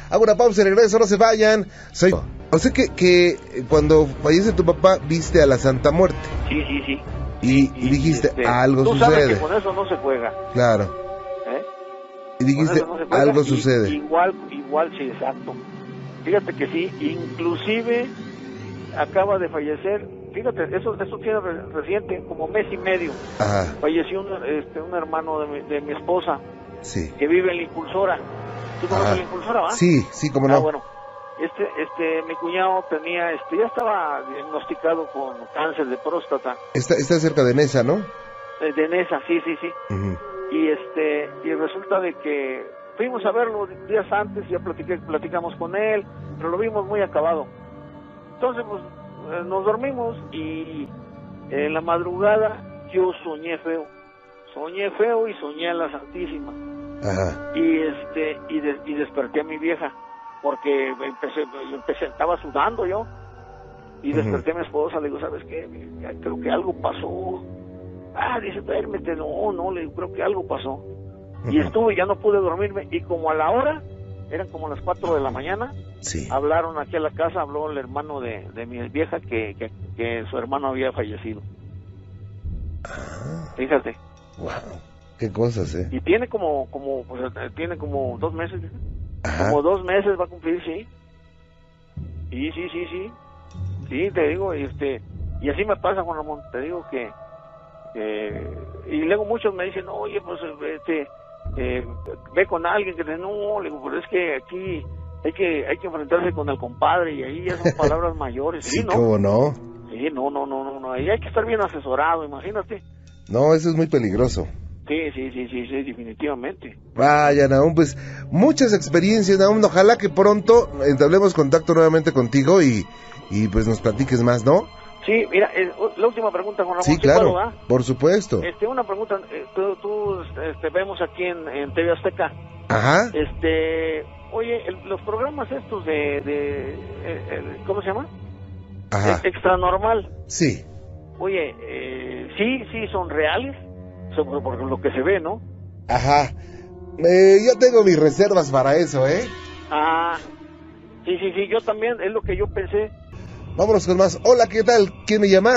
Hago una pausa y regreso, no se vayan. Soy... O sea que, que cuando fallece tu papá, viste a la Santa Muerte. Sí, sí, sí. Y, dijiste, este, algo tú sucede. Sabes que con eso no se juega. Claro. ¿Eh? Y dijiste, algo sucede. Igual, igual, sí, exacto. Fíjate que sí, inclusive acaba de fallecer, fíjate, eso, eso tiene reciente, como mes y medio. Falleció un, este, un hermano de mi, de mi esposa, sí. que vive en la impulsora. ¿Tú conoces la impulsora, va? Sí, sí, como no. Ah, bueno este, este, mi cuñado tenía, este, ya estaba diagnosticado con cáncer de próstata. Está, está cerca de Nesa, ¿no? Eh, de Nesa, sí, sí, sí. Y este, y resulta de que fuimos a verlo días antes, ya platiqué, platicamos con él, pero lo vimos muy acabado. Entonces, pues, nos dormimos y en la madrugada yo soñé feo. Soñé feo y soñé a la Santísima. Ajá. Y este, y, y desperté a mi vieja porque empecé, empecé, estaba sudando yo. Y desperté a mi esposa, le digo, ¿sabes qué? Creo que algo pasó. Ah, dice, duérmete. No, no, le digo, creo que algo pasó. Y estuve, ya no pude dormirme. Y como a la hora, eran como las 4 de la mañana, sí. hablaron aquí a la casa, habló el hermano de, de mi vieja que, que, su hermano había fallecido. Ah. Fíjate. Wow. Qué cosas, ¿eh? Y tiene como, como, pues, tiene como dos meses. Como dos meses va a cumplir, sí. Sí, sí, sí, sí. Sí, te digo, este, y así me pasa, Juan Ramón, te digo que, y luego muchos me dicen, oye, pues, este, eh, ve con alguien que dice, no, le digo, pero es que aquí hay que, hay que enfrentarse con el compadre y ahí ya son palabras mayores, ¿sí, no? ¿Cómo no? Sí, no, no, no, no, no, ahí hay que estar bien asesorado, imagínate. No, eso es muy peligroso. Sí, sí, sí, sí, sí, definitivamente. Vaya, Naum, pues muchas experiencias, Naum. Ojalá que pronto entablemos contacto nuevamente contigo y, y pues nos platiques más, ¿no? Sí, mira, la última pregunta, Juan Ramón. Sí, claro, por supuesto. Este, una pregunta, eh, tú, este, vemos aquí en, en, TV Azteca. Ajá. Este, oye, los programas estos de, de ¿cómo se llama? Ajá. e- extra normal. Sí. Oye, eh, sí, sí, son reales, por lo que se ve, ¿no? Ajá. Eh, yo tengo mis reservas para eso, ¿eh? Ah, sí, sí, sí, yo también, es lo que yo pensé. Vámonos con más. Hola, ¿qué tal? ¿Quién me llama?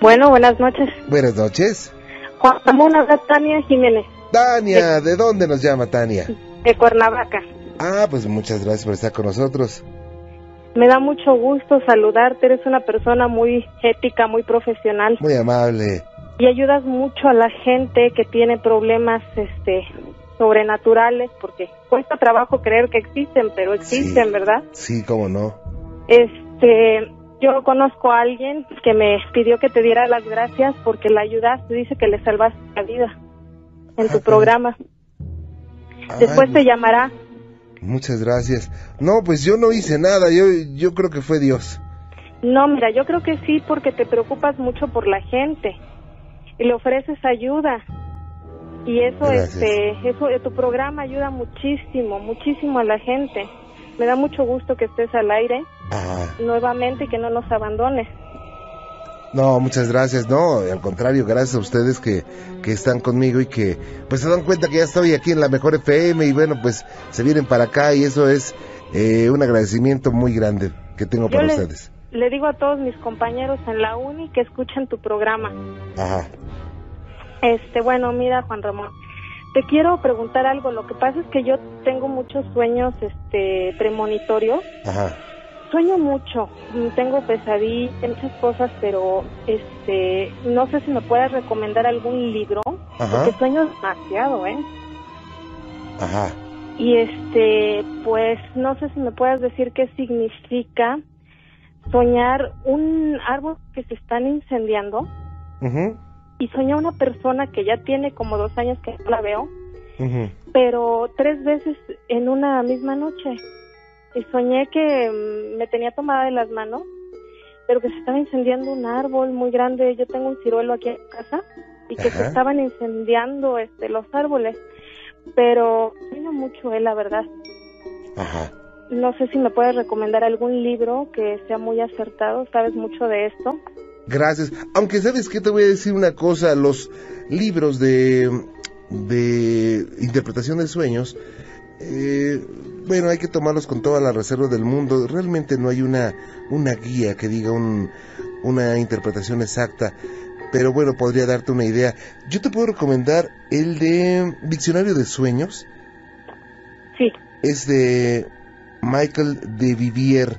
Bueno, buenas noches. Buenas noches. Juan Ramón, habla Tania Jiménez, Tania, ¿de dónde nos llama Tania? de Cuernavaca. Ah, pues muchas gracias por estar con nosotros. Me da mucho gusto saludarte, eres una persona muy ética, muy profesional Muy amable. y ayudas mucho a la gente que tiene problemas este sobrenaturales porque cuesta trabajo creer que existen, pero existen, Sí. ¿verdad? Sí, cómo no. Este, yo conozco a alguien que me pidió que te diera las gracias porque la ayudaste, dice que le salvaste la vida en tu Ah, programa. Después Ay, te llamará. Muchas gracias. No, pues yo no hice nada. Yo, yo creo que fue Dios. No, mira, yo creo que sí porque te preocupas mucho por la gente y le ofreces ayuda. Y eso, Gracias. este, eso, tu programa ayuda muchísimo, muchísimo a la gente. Me da mucho gusto que estés al aire Ajá. nuevamente y que no nos abandones. No, muchas gracias. No, al contrario, gracias a ustedes que, que están conmigo y que pues se dan cuenta que ya estoy aquí en la mejor FM y bueno, pues se vienen para acá y eso es eh, un agradecimiento muy grande que tengo Yo para le, ustedes. le digo a todos mis compañeros en la uni que escuchen tu programa. Ajá. Este, bueno, mira, Juan Ramón, te quiero preguntar algo. Lo que pasa es que yo tengo muchos sueños, este, premonitorios. Ajá. Sueño mucho, tengo pesadillas, muchas cosas, pero, este, no sé si me puedes recomendar algún libro, Ajá. porque sueño demasiado, ¿eh? Ajá. Y este, pues, no sé si me puedes decir qué significa soñar un árbol que se están incendiando Ujú, y soñar una persona que ya tiene como dos años que no la veo, pero tres veces en una misma noche. Y soñé que mm, me tenía tomada de las manos, pero que se estaba incendiando un árbol muy grande. Yo tengo un ciruelo aquí en casa y que se estaban incendiando este los árboles. Pero sueño mucho, eh, la verdad. Ajá. No sé si me puedes recomendar algún libro que sea muy acertado. ¿Sabes mucho de esto? Gracias. Aunque sabes que te voy a decir una cosa, los libros de, de interpretación de sueños, eh, bueno, hay que tomarlos con toda la reserva del mundo. Realmente no hay una, una guía que diga un, una interpretación exacta. Pero bueno, podría darte una idea. Yo te puedo recomendar el de Diccionario de Sueños. Sí. Es de Michael de Vivier.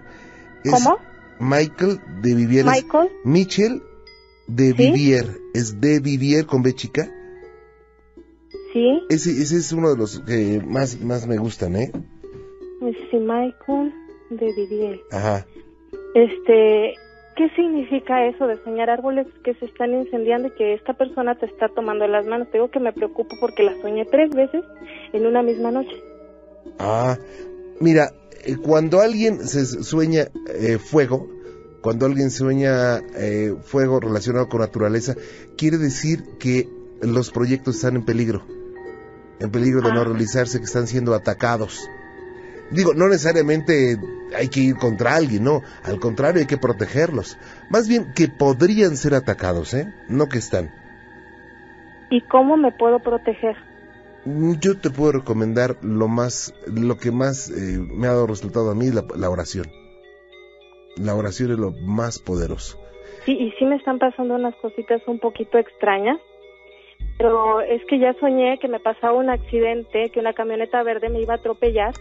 Es ¿Cómo? Michael de Vivier. Michael. Michel de ¿Sí? Vivier, es de Vivier con B chica. Sí. Ese, ese es uno de los que más, más me gustan, ¿eh? Sí, Michael de Vivier. Ajá. Este, ¿qué significa eso de soñar árboles que se están incendiando y que esta persona te está tomando las manos? Te digo que me preocupo porque las soñé tres veces en una misma noche. Ah, mira, cuando alguien se sueña eh, fuego, cuando alguien sueña eh, fuego relacionado con naturaleza, quiere decir que los proyectos están en peligro, en peligro de no Ah. realizarse, que están siendo atacados. Digo, no necesariamente hay que ir contra alguien, no, al contrario, hay que protegerlos. Más bien que podrían ser atacados, ¿eh? No que están. ¿Y cómo me puedo proteger? Yo te puedo recomendar lo más, lo que más eh, me ha dado resultado a mí, la, la oración. La oración es lo más poderoso. Sí, y sí me están pasando unas cositas un poquito extrañas, pero es que ya soñé que me pasaba un accidente, que una camioneta verde me iba a atropellar.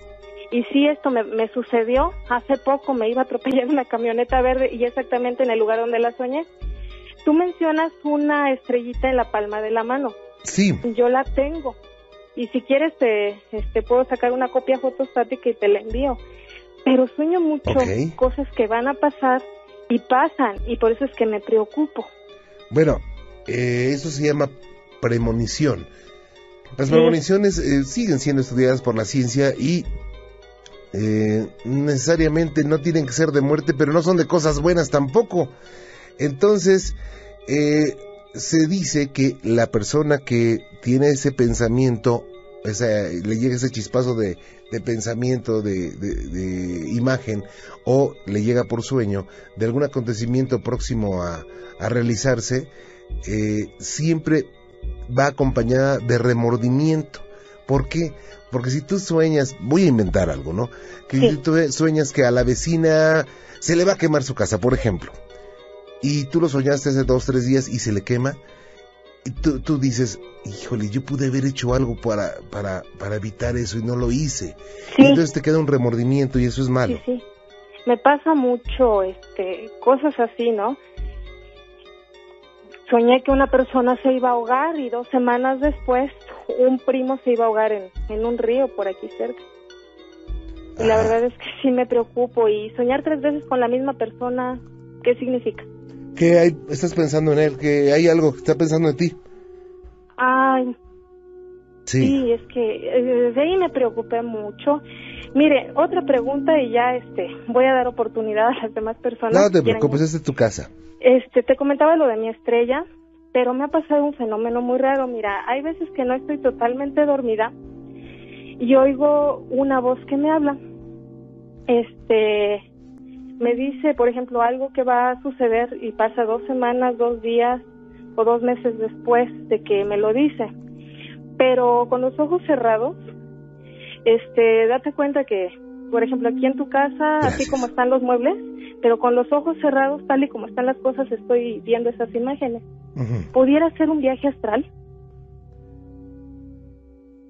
Y sí, esto me, me sucedió hace poco, me iba a atropellar una camioneta verde y exactamente en el lugar donde la soñé. Tú mencionas una estrellita en la palma de la mano. Sí, Yo la tengo. Y si quieres, te, este, puedo sacar una copia fotostática y te la envío. Pero sueño mucho Ok. cosas que van a pasar y pasan. Y por eso es que me preocupo. bueno, eh, eso se llama premonición. Las Sí. premoniciones eh, siguen siendo estudiadas por la ciencia y eh, necesariamente no tienen que ser de muerte, pero no son de cosas buenas tampoco. Entonces, eh, se dice que la persona que tiene ese pensamiento le llega ese chispazo de, pensamiento, de, imagen, o le llega por sueño de algún acontecimiento próximo a, realizarse, eh, siempre va acompañada de remordimiento. ¿Por qué? Porque si tú sueñas, voy a inventar algo, ¿no? Que si tú sueñas que a la vecina se le va a quemar su casa, por ejemplo, y tú lo soñaste hace dos, tres días y se le quema, y tú, tú dices, híjole, yo pude haber hecho algo para, para, para evitar eso y no lo hice. Y entonces te queda un remordimiento y eso es malo. Sí, sí. Me pasa mucho, este, cosas así, ¿no? Soñé que una persona se iba a ahogar y dos semanas después un primo se iba a ahogar en, en un río por aquí cerca. Y la verdad es que sí me preocupo. Y soñar tres veces con la misma persona, ¿qué significa? ¿Qué hay, estás pensando en él? ¿Que hay algo que está pensando en ti? Ay, sí. es que eh, desde ahí me preocupé mucho. Mire, otra pregunta y ya este voy a dar oportunidad a las demás personas. No te preocupes, es tu casa. Este, te comentaba lo de mi estrella, pero me ha pasado un fenómeno muy raro. Mira, hay veces que no estoy totalmente dormida y oigo una voz que me habla. Este, me dice, por ejemplo, algo que va a suceder y pasa dos semanas, dos días o dos meses después de que me lo dice. Pero con los ojos cerrados, este, date cuenta que, por ejemplo, aquí en tu casa, así como están los muebles, pero con los ojos cerrados, tal y como están las cosas, estoy viendo esas imágenes. ¿Pudiera ser un viaje astral?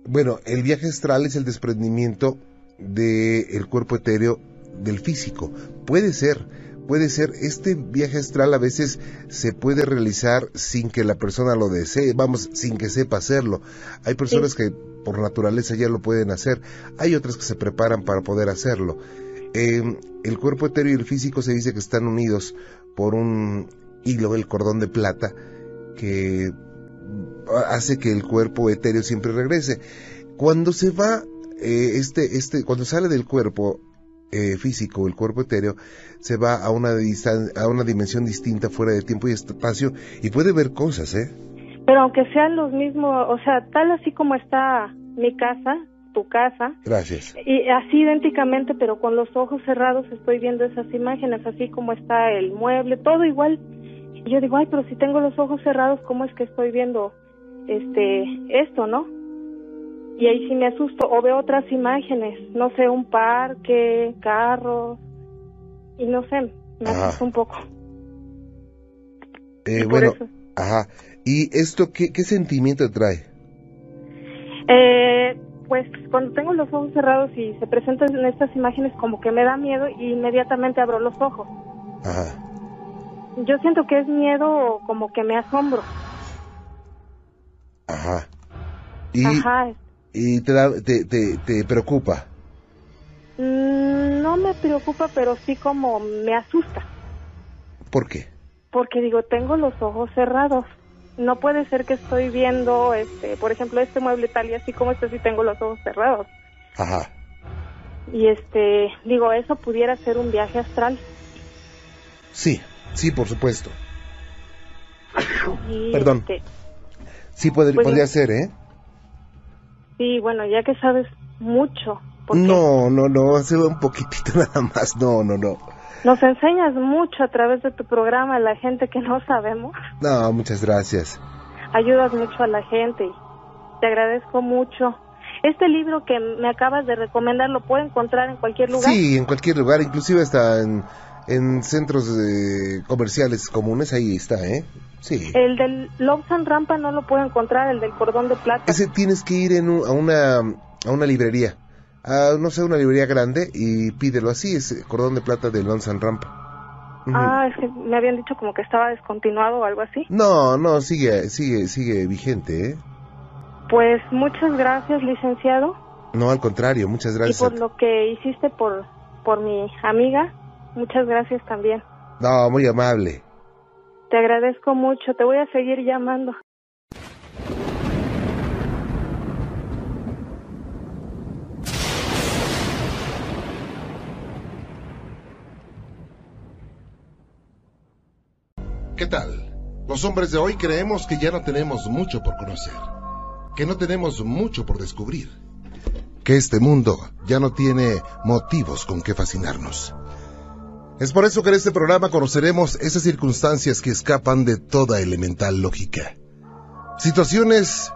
Bueno, el viaje astral es el desprendimiento del cuerpo etéreo del físico. Puede ser, puede ser, este viaje astral a veces se puede realizar sin que la persona lo desee, vamos, sin que sepa hacerlo. Hay personas que por naturaleza ya lo pueden hacer, hay otras que se preparan para poder hacerlo. Em, el cuerpo etéreo y el físico se dice que están unidos por un hilo, el cordón de plata, que hace que el cuerpo etéreo siempre regrese. Cuando se va, eh, este, este, cuando sale del cuerpo eh, físico, el cuerpo etéreo, se va a una, a una dimensión distinta fuera de tiempo y espacio y puede ver cosas, ¿eh? Pero aunque sean los mismos, o sea, tal así como está mi casa, tu casa. Gracias. Y así idénticamente, pero con los ojos cerrados estoy viendo esas imágenes, así como está el mueble, todo igual. Y yo digo, ay, pero si tengo los ojos cerrados, ¿cómo es que estoy viendo este esto, no? Y ahí sí me asusto o veo otras imágenes, no sé, un parque, carros y no sé, me asusto un poco. Eh, bueno, ajá. ¿Y esto qué, qué sentimiento trae? Eh, pues cuando tengo los ojos cerrados y se presentan estas imágenes como que me da miedo y inmediatamente abro los ojos. Ajá. Yo siento que es miedo como que me asombro. Ajá. Y, ¿Y te, te, te, preocupa? Mm, no me preocupa, pero sí como me asusta. ¿Por qué? Porque digo, tengo los ojos cerrados. No puede ser que estoy viendo, este, por ejemplo, este mueble tal y así como este sí tengo los ojos cerrados. Ajá. Y este, digo, eso pudiera ser un viaje astral. Sí, sí, por supuesto. Perdón. Este, Sí, pues podría ser, ¿eh? Sí, bueno, ya que sabes mucho. No, no, no, hace un poquitito nada más, no, no, no. Nos enseñas mucho a través de tu programa a la gente que no sabemos. No, muchas gracias. Ayudas mucho a la gente y te agradezco mucho. Este libro que me acabas de recomendar lo puedo encontrar en cualquier lugar. Sí, en cualquier lugar, inclusive está en, en centros eh, comerciales comunes, ahí está, ¿eh? Sí. El del Lobsan Rampa no lo puedo encontrar, el del cordón de plata. Ese tienes que ir en a, una, a una librería, a, no sé, una librería grande y pídelo así, es cordón de plata del Lobsan Rampa. Ah, es que me habían dicho como que estaba descontinuado o algo así. No, no, sigue, sigue, sigue vigente, ¿eh? Pues muchas gracias, licenciado. No, al contrario, muchas gracias. Y por lo que hiciste por, por mi amiga, muchas gracias también. No, muy amable. Te agradezco mucho, te voy a seguir llamando. ¿Qué tal? Los hombres de hoy creemos que ya no tenemos mucho por conocer que no tenemos mucho por descubrir, que este mundo ya no tiene motivos con que fascinarnos. Es por eso que en este programa conoceremos esas circunstancias que escapan de toda elemental lógica. Situaciones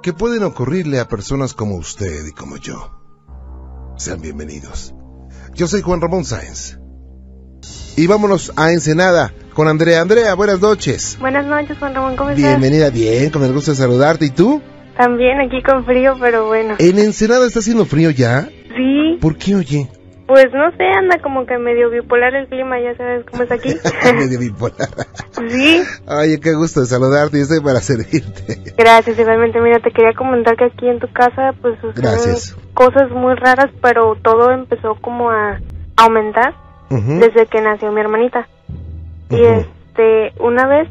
que pueden ocurrirle a personas como usted y como yo. Sean bienvenidos. Yo soy Juan Ramón Sáenz. Y vámonos a Ensenada con Andrea. Andrea, buenas noches. Buenas noches, Juan Ramón, ¿cómo estás? Bienvenida, bien, con el gusto de saludarte. ¿Y tú? También aquí con frío, pero bueno. ¿En Ensenada está haciendo frío ya? Sí, ¿Por qué, oye? Pues no sé, anda como que medio bipolar el clima, ya sabes cómo es aquí. Medio bipolar. sí, Oye, qué gusto saludarte y estoy para servirte. gracias, igualmente. Mira, te quería comentar que aquí en tu casa, pues suceden cosas muy raras, pero todo empezó como a aumentar desde que nació mi hermanita. Y Ujú. este, una vez,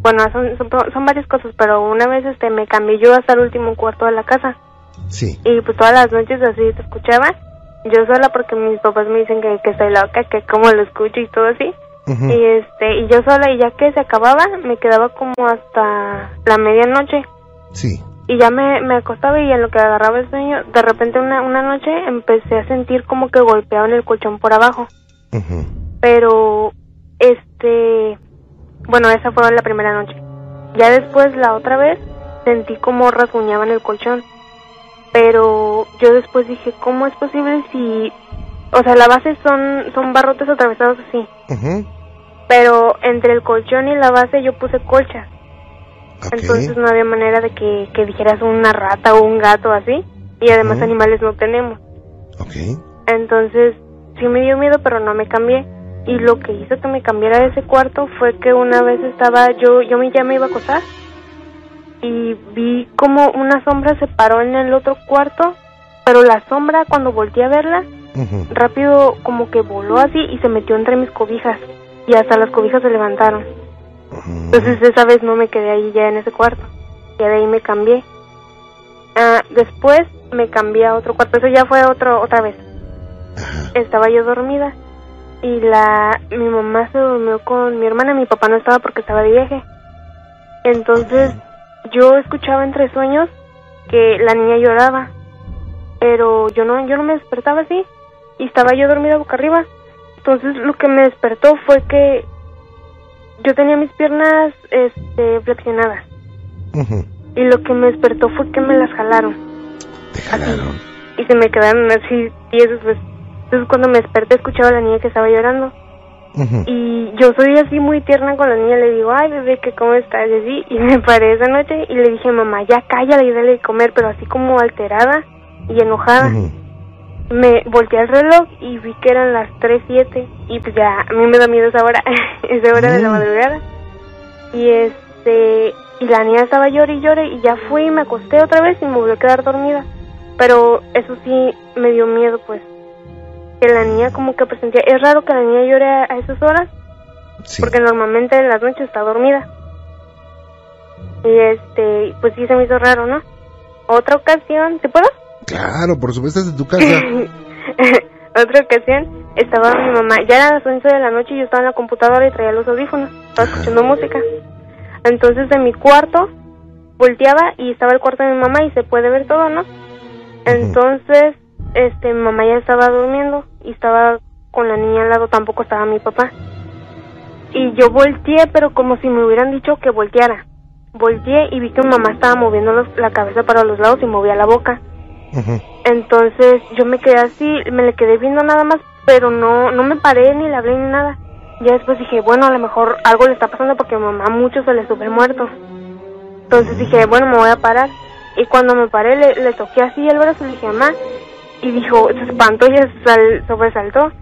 bueno, son, son, son varias cosas, pero una vez este me cambié yo hasta el último cuarto de la casa. Sí. y pues todas las noches así te escuchaba yo sola porque mis papás me dicen que, que estoy loca que como lo escucho y todo así. Y este y yo sola y ya que se acababa me quedaba como hasta la medianoche. Sí. y ya me, me acostaba y en lo que agarraba el sueño de repente una, una noche empecé a sentir como que golpeaban el colchón por abajo. Pero este bueno esa fue la primera noche. Ya después la otra vez sentí como rasguñaban el colchón pero yo después dije cómo es posible si o sea la base son son barrotes atravesados así Ujú. pero entre el colchón y la base yo puse colchas entonces no había manera de que, que dijeras una rata o un gato así y además animales no tenemos Ok. entonces sí me dio miedo, pero no me cambié. Y lo que hizo que me cambiara de ese cuarto fue que una vez estaba yo, yo me, ya me iba a acostar y vi como una sombra se paró en el otro cuarto, pero la sombra cuando volteé a verla, rápido como que voló así y se metió entre mis cobijas y hasta las cobijas se levantaron. Entonces esa vez no me quedé ahí ya en ese cuarto, ya de ahí me cambié. Ah, después me cambié a otro cuarto, eso ya fue otro otra vez estaba yo dormida y la mi mamá se durmió con mi hermana, mi papá no estaba porque estaba de viaje. Entonces yo escuchaba entre sueños que la niña lloraba, pero yo no yo no me despertaba así y estaba yo dormida boca arriba. Entonces lo que me despertó fue que yo tenía mis piernas este flexionadas y lo que me despertó fue que me las jalaron Te jalaron. y se me quedaron así tiesos pues. Entonces cuando me desperté escuchaba a la niña que estaba llorando Y yo soy así muy tierna con la niña, le digo, ay bebé, que cómo estás, y así, y me paré esa noche y le dije, mamá, ya cállala y dale de comer, pero así como alterada y enojada. Me volteé al reloj y vi que eran las 3.07 y pues ya, a mí me da miedo esa hora, esa hora de la Mm. madrugada. Y este, y la niña estaba llore y llore y ya fui y me acosté otra vez y me volví a quedar dormida. Pero eso sí me dio miedo pues, que la niña como que presentía, es raro que la niña llore a, esas horas Sí. porque normalmente en las noches está dormida. Y este, pues sí se me hizo raro, ¿no? Otra ocasión, ¿te puedo? Claro, por supuesto, es de tu casa. Otra ocasión estaba mi mamá, ya eran las 11 de la noche y yo estaba en la computadora y traía los audífonos, estaba escuchando música. Entonces en mi cuarto volteaba y estaba el cuarto de mi mamá y se puede ver todo, ¿no? Entonces, este, mi mamá ya estaba durmiendo y estaba con la niña al lado, tampoco estaba mi papá. Y yo volteé, pero como si me hubieran dicho que volteara. Volteé y vi que mi mamá estaba moviendo los- la cabeza para los lados y movía la boca. Entonces yo me quedé así, me le quedé viendo nada más, pero no no me paré ni le hablé ni nada. Ya después dije, bueno, a lo mejor algo le está pasando porque a mamá mucho se le sube muerto. Entonces dije, bueno, me voy a parar. Y cuando me paré, le, le toqué así el brazo y le dije, mamá. Y dijo, se espantó y sal- sobresaltó.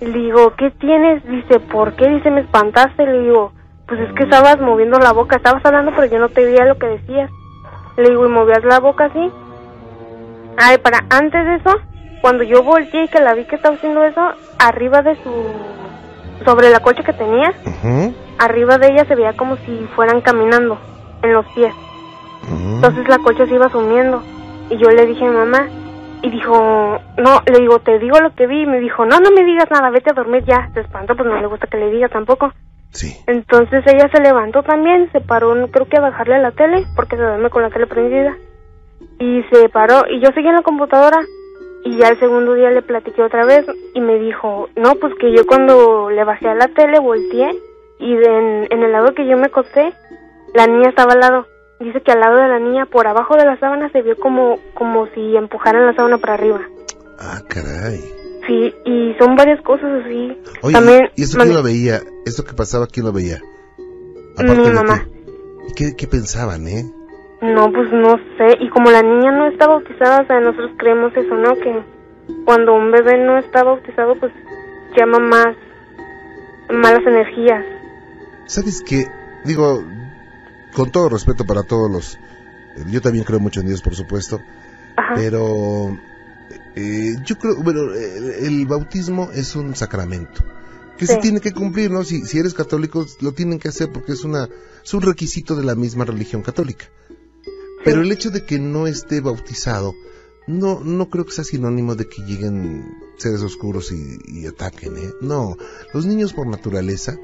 Y le digo, ¿qué tienes? Dice, ¿por qué? Dice, me espantaste. Le digo, pues es que estabas moviendo la boca, estabas hablando, pero yo no te veía lo que decías. Le digo, ¿y movías la boca así? Ay, para antes de eso, cuando yo volteé y que la vi que estaba haciendo eso, arriba de su. sobre la coche que tenía, arriba de ella se veía como si fueran caminando en los pies. Entonces la coche se iba sumiendo. Y yo le dije mamá, y dijo, no, le digo, te digo lo que vi. Y me dijo, no, no me digas nada, vete a dormir ya. Se espantó, pues no le gusta que le diga tampoco. Sí. Entonces ella se levantó también, se paró, creo que a bajarle la tele, porque se duerme con la tele prendida. Y se paró, y yo seguí en la computadora. Y ya el segundo día le platiqué otra vez y me dijo, no, pues que yo cuando le bajé a la tele volteé y en, en el lado que yo me acosté, la niña estaba al lado. Dice que al lado de la niña, por abajo de la sábana, se vio como, como si empujaran la sábana para arriba. Ah, caray. Sí, y son varias cosas así. Oye, También, ¿y esto quién lo veía? ¿Esto que pasaba quién lo veía? Mi de mamá. ¿Y qué, qué pensaban, eh? No, pues no sé. Y como la niña no está bautizada, o sea, nosotros creemos eso, ¿no? Que cuando un bebé no está bautizado, pues llama más malas energías. ¿Sabes qué? Digo, con todo respeto para todos los... Yo también creo mucho en Dios, por supuesto, Ajá. pero eh, yo creo, bueno, el, el bautismo es un sacramento que se tiene que cumplir, ¿no? Si, si eres católico, lo tienen que hacer porque es, una, es un requisito de la misma religión católica. Pero el hecho de que no esté bautizado, no, no creo que sea sinónimo de que lleguen seres oscuros y, y ataquen, ¿eh? No, los niños por naturaleza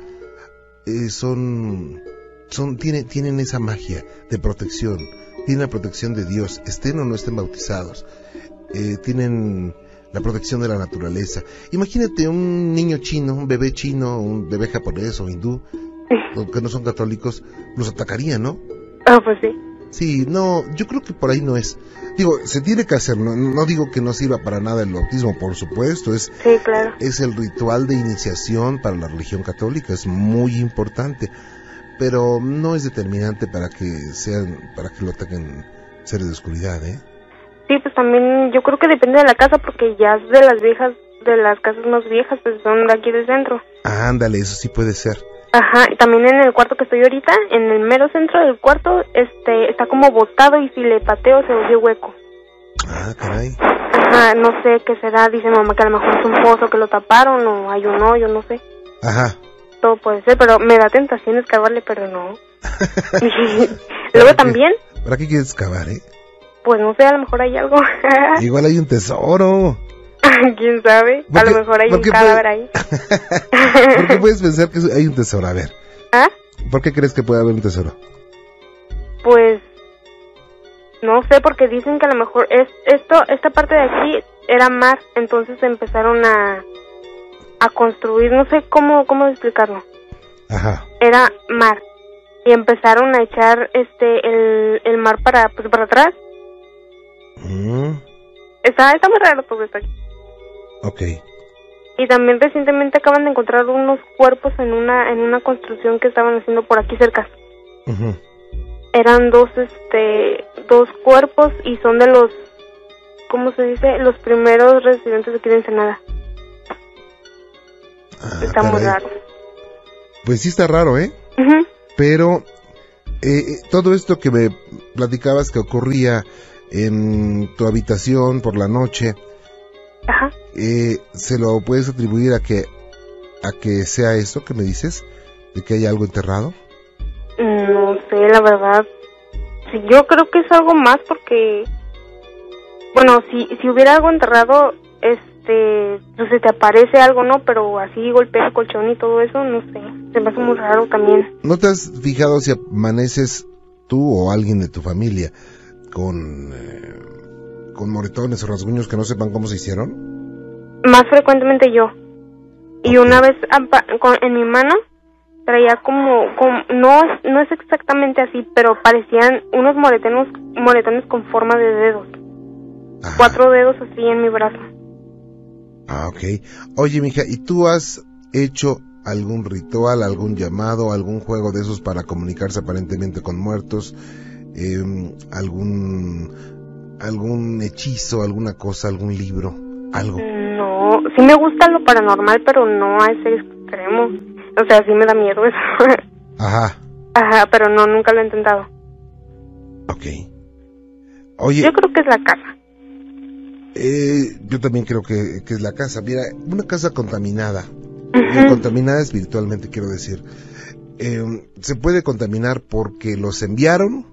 eh, son, son, tienen, tienen esa magia de protección, tienen la protección de Dios, estén o no estén bautizados, eh, tienen la protección de la naturaleza. Imagínate un niño chino, un bebé chino, un bebé japonés o hindú, que no son católicos, los atacarían, ¿no? Ah, pues sí. Sí, no, yo creo que por ahí no es. Digo, se tiene que hacer, no, no digo que no sirva para nada el bautismo, por supuesto, es, Sí, claro. es el ritual de iniciación para la religión católica, es muy importante, pero no es determinante para que sean, para que lo ataquen seres de oscuridad, ¿eh? Sí, pues también yo creo que depende de la casa porque ya es de las viejas, de las casas más viejas, pues son de aquí del centro. Ándale, eso sí puede ser. Ajá, y también en el cuarto que estoy ahorita, en el mero centro del cuarto, este, está como botado y si le pateo se oye hueco. Ah, caray. Ajá, no sé qué será, dice mamá que a lo mejor es un pozo que lo taparon o hay un hoyo, no sé. Ajá. Todo puede ser, pero me da tentación escarbarle, pero no. Luego también, ¿Para qué quieres excavar, eh? pues no sé, a lo mejor hay algo. Igual hay un tesoro. ¿Quién sabe? A lo mejor hay un cadáver ahí. ¿Por qué puedes pensar que hay un tesoro? A ver, ¿Ah? ¿por qué crees que puede haber un tesoro? Pues no sé porque dicen que a lo mejor es esto esta parte de aquí era mar, entonces empezaron a a construir, no sé cómo cómo explicarlo. Ajá. Era mar y empezaron a echar este el, el mar para pues para atrás. Mm, Está está muy raro todo esto. aquí. ok. Y también recientemente acaban de encontrar unos cuerpos en una en una construcción que estaban haciendo por aquí cerca. Eran dos este dos cuerpos y son de los ¿cómo se dice? los primeros residentes de aquí de Ensenada. Ah, Está muy raro. Pues sí está raro, ¿eh? Pero eh, eh, todo esto que me platicabas que ocurría en tu habitación por la noche, Ajá. eh, ¿se lo puedes atribuir a que a que sea eso que me dices? ¿De que hay algo enterrado? No sé, la verdad. Yo creo que es algo más porque bueno, si si hubiera algo enterrado este no sé, te aparece algo, ¿no? Pero así golpea el colchón y todo eso, no sé. Se me hace muy raro también. ¿No te has fijado si amaneces tú o alguien de tu familia con, eh, con moretones o rasguños que no sepan cómo se hicieron? Más frecuentemente yo. Y una vez con- en mi mano traía como, como no es no es exactamente así, pero parecían unos moretones moretones con forma de dedos, Ajá. cuatro dedos así en mi brazo. Ah, ok. Oye, mija, ¿y tú has hecho algún ritual, algún llamado, algún juego de esos para comunicarse aparentemente con muertos? Em, ¿Algún algún hechizo, alguna cosa, algún libro, algo? No, sí me gusta lo paranormal, pero no a ese extremo. O sea, sí me da miedo eso. Ajá, Ajá, pero no nunca lo he intentado. ok. Oye, Yo creo que es la casa. Eh, yo también creo que, que es la casa. Mira, una casa contaminada, eh, contaminada espiritualmente, quiero decir. Em, se puede contaminar porque los enviaron,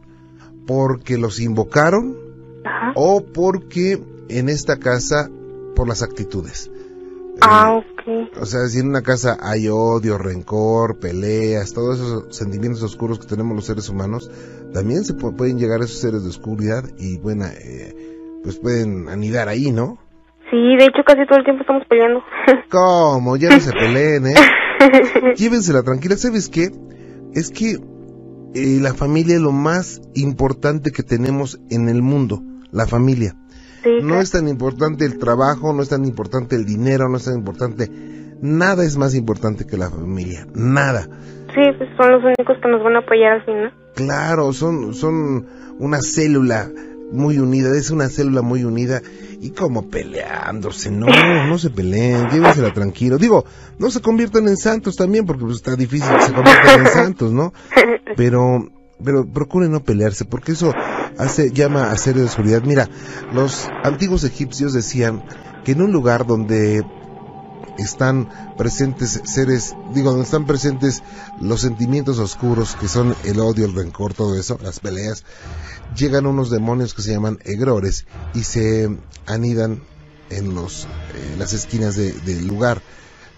porque los invocaron, o porque en esta casa por las actitudes. Ah, Eh, ok. sí. O sea, si en una casa hay odio, rencor, peleas, todos esos sentimientos oscuros que tenemos los seres humanos, también se pu- pueden llegar a esos seres de oscuridad y, bueno, eh, pues pueden anidar ahí, ¿no? Sí, de hecho casi todo el tiempo estamos peleando. ¿Cómo? Ya no se peleen, ¿eh? Llévensela tranquila. ¿Sabes qué? Es que eh, la familia es lo más importante que tenemos en el mundo. La familia. Sí, No claro. es tan importante el trabajo, no es tan importante el dinero, no es tan importante... Nada es más importante que la familia. Nada. Sí, pues son los únicos que nos van a apoyar al final. Claro, son, son una célula muy unida, es una célula muy unida y como peleándose, no, no se peleen, llévensela tranquilo. Digo, no se conviertan en santos también porque pues, está difícil que se conviertan en santos, ¿no? Pero, pero procuren no pelearse porque eso hace, llama a seres de oscuridad. Mira, los antiguos egipcios decían que en un lugar donde están presentes seres, digo, donde están presentes los sentimientos oscuros que son el odio, el rencor, todo eso, las peleas, llegan unos demonios que se llaman egrores y se anidan en los, las esquinas de- del lugar.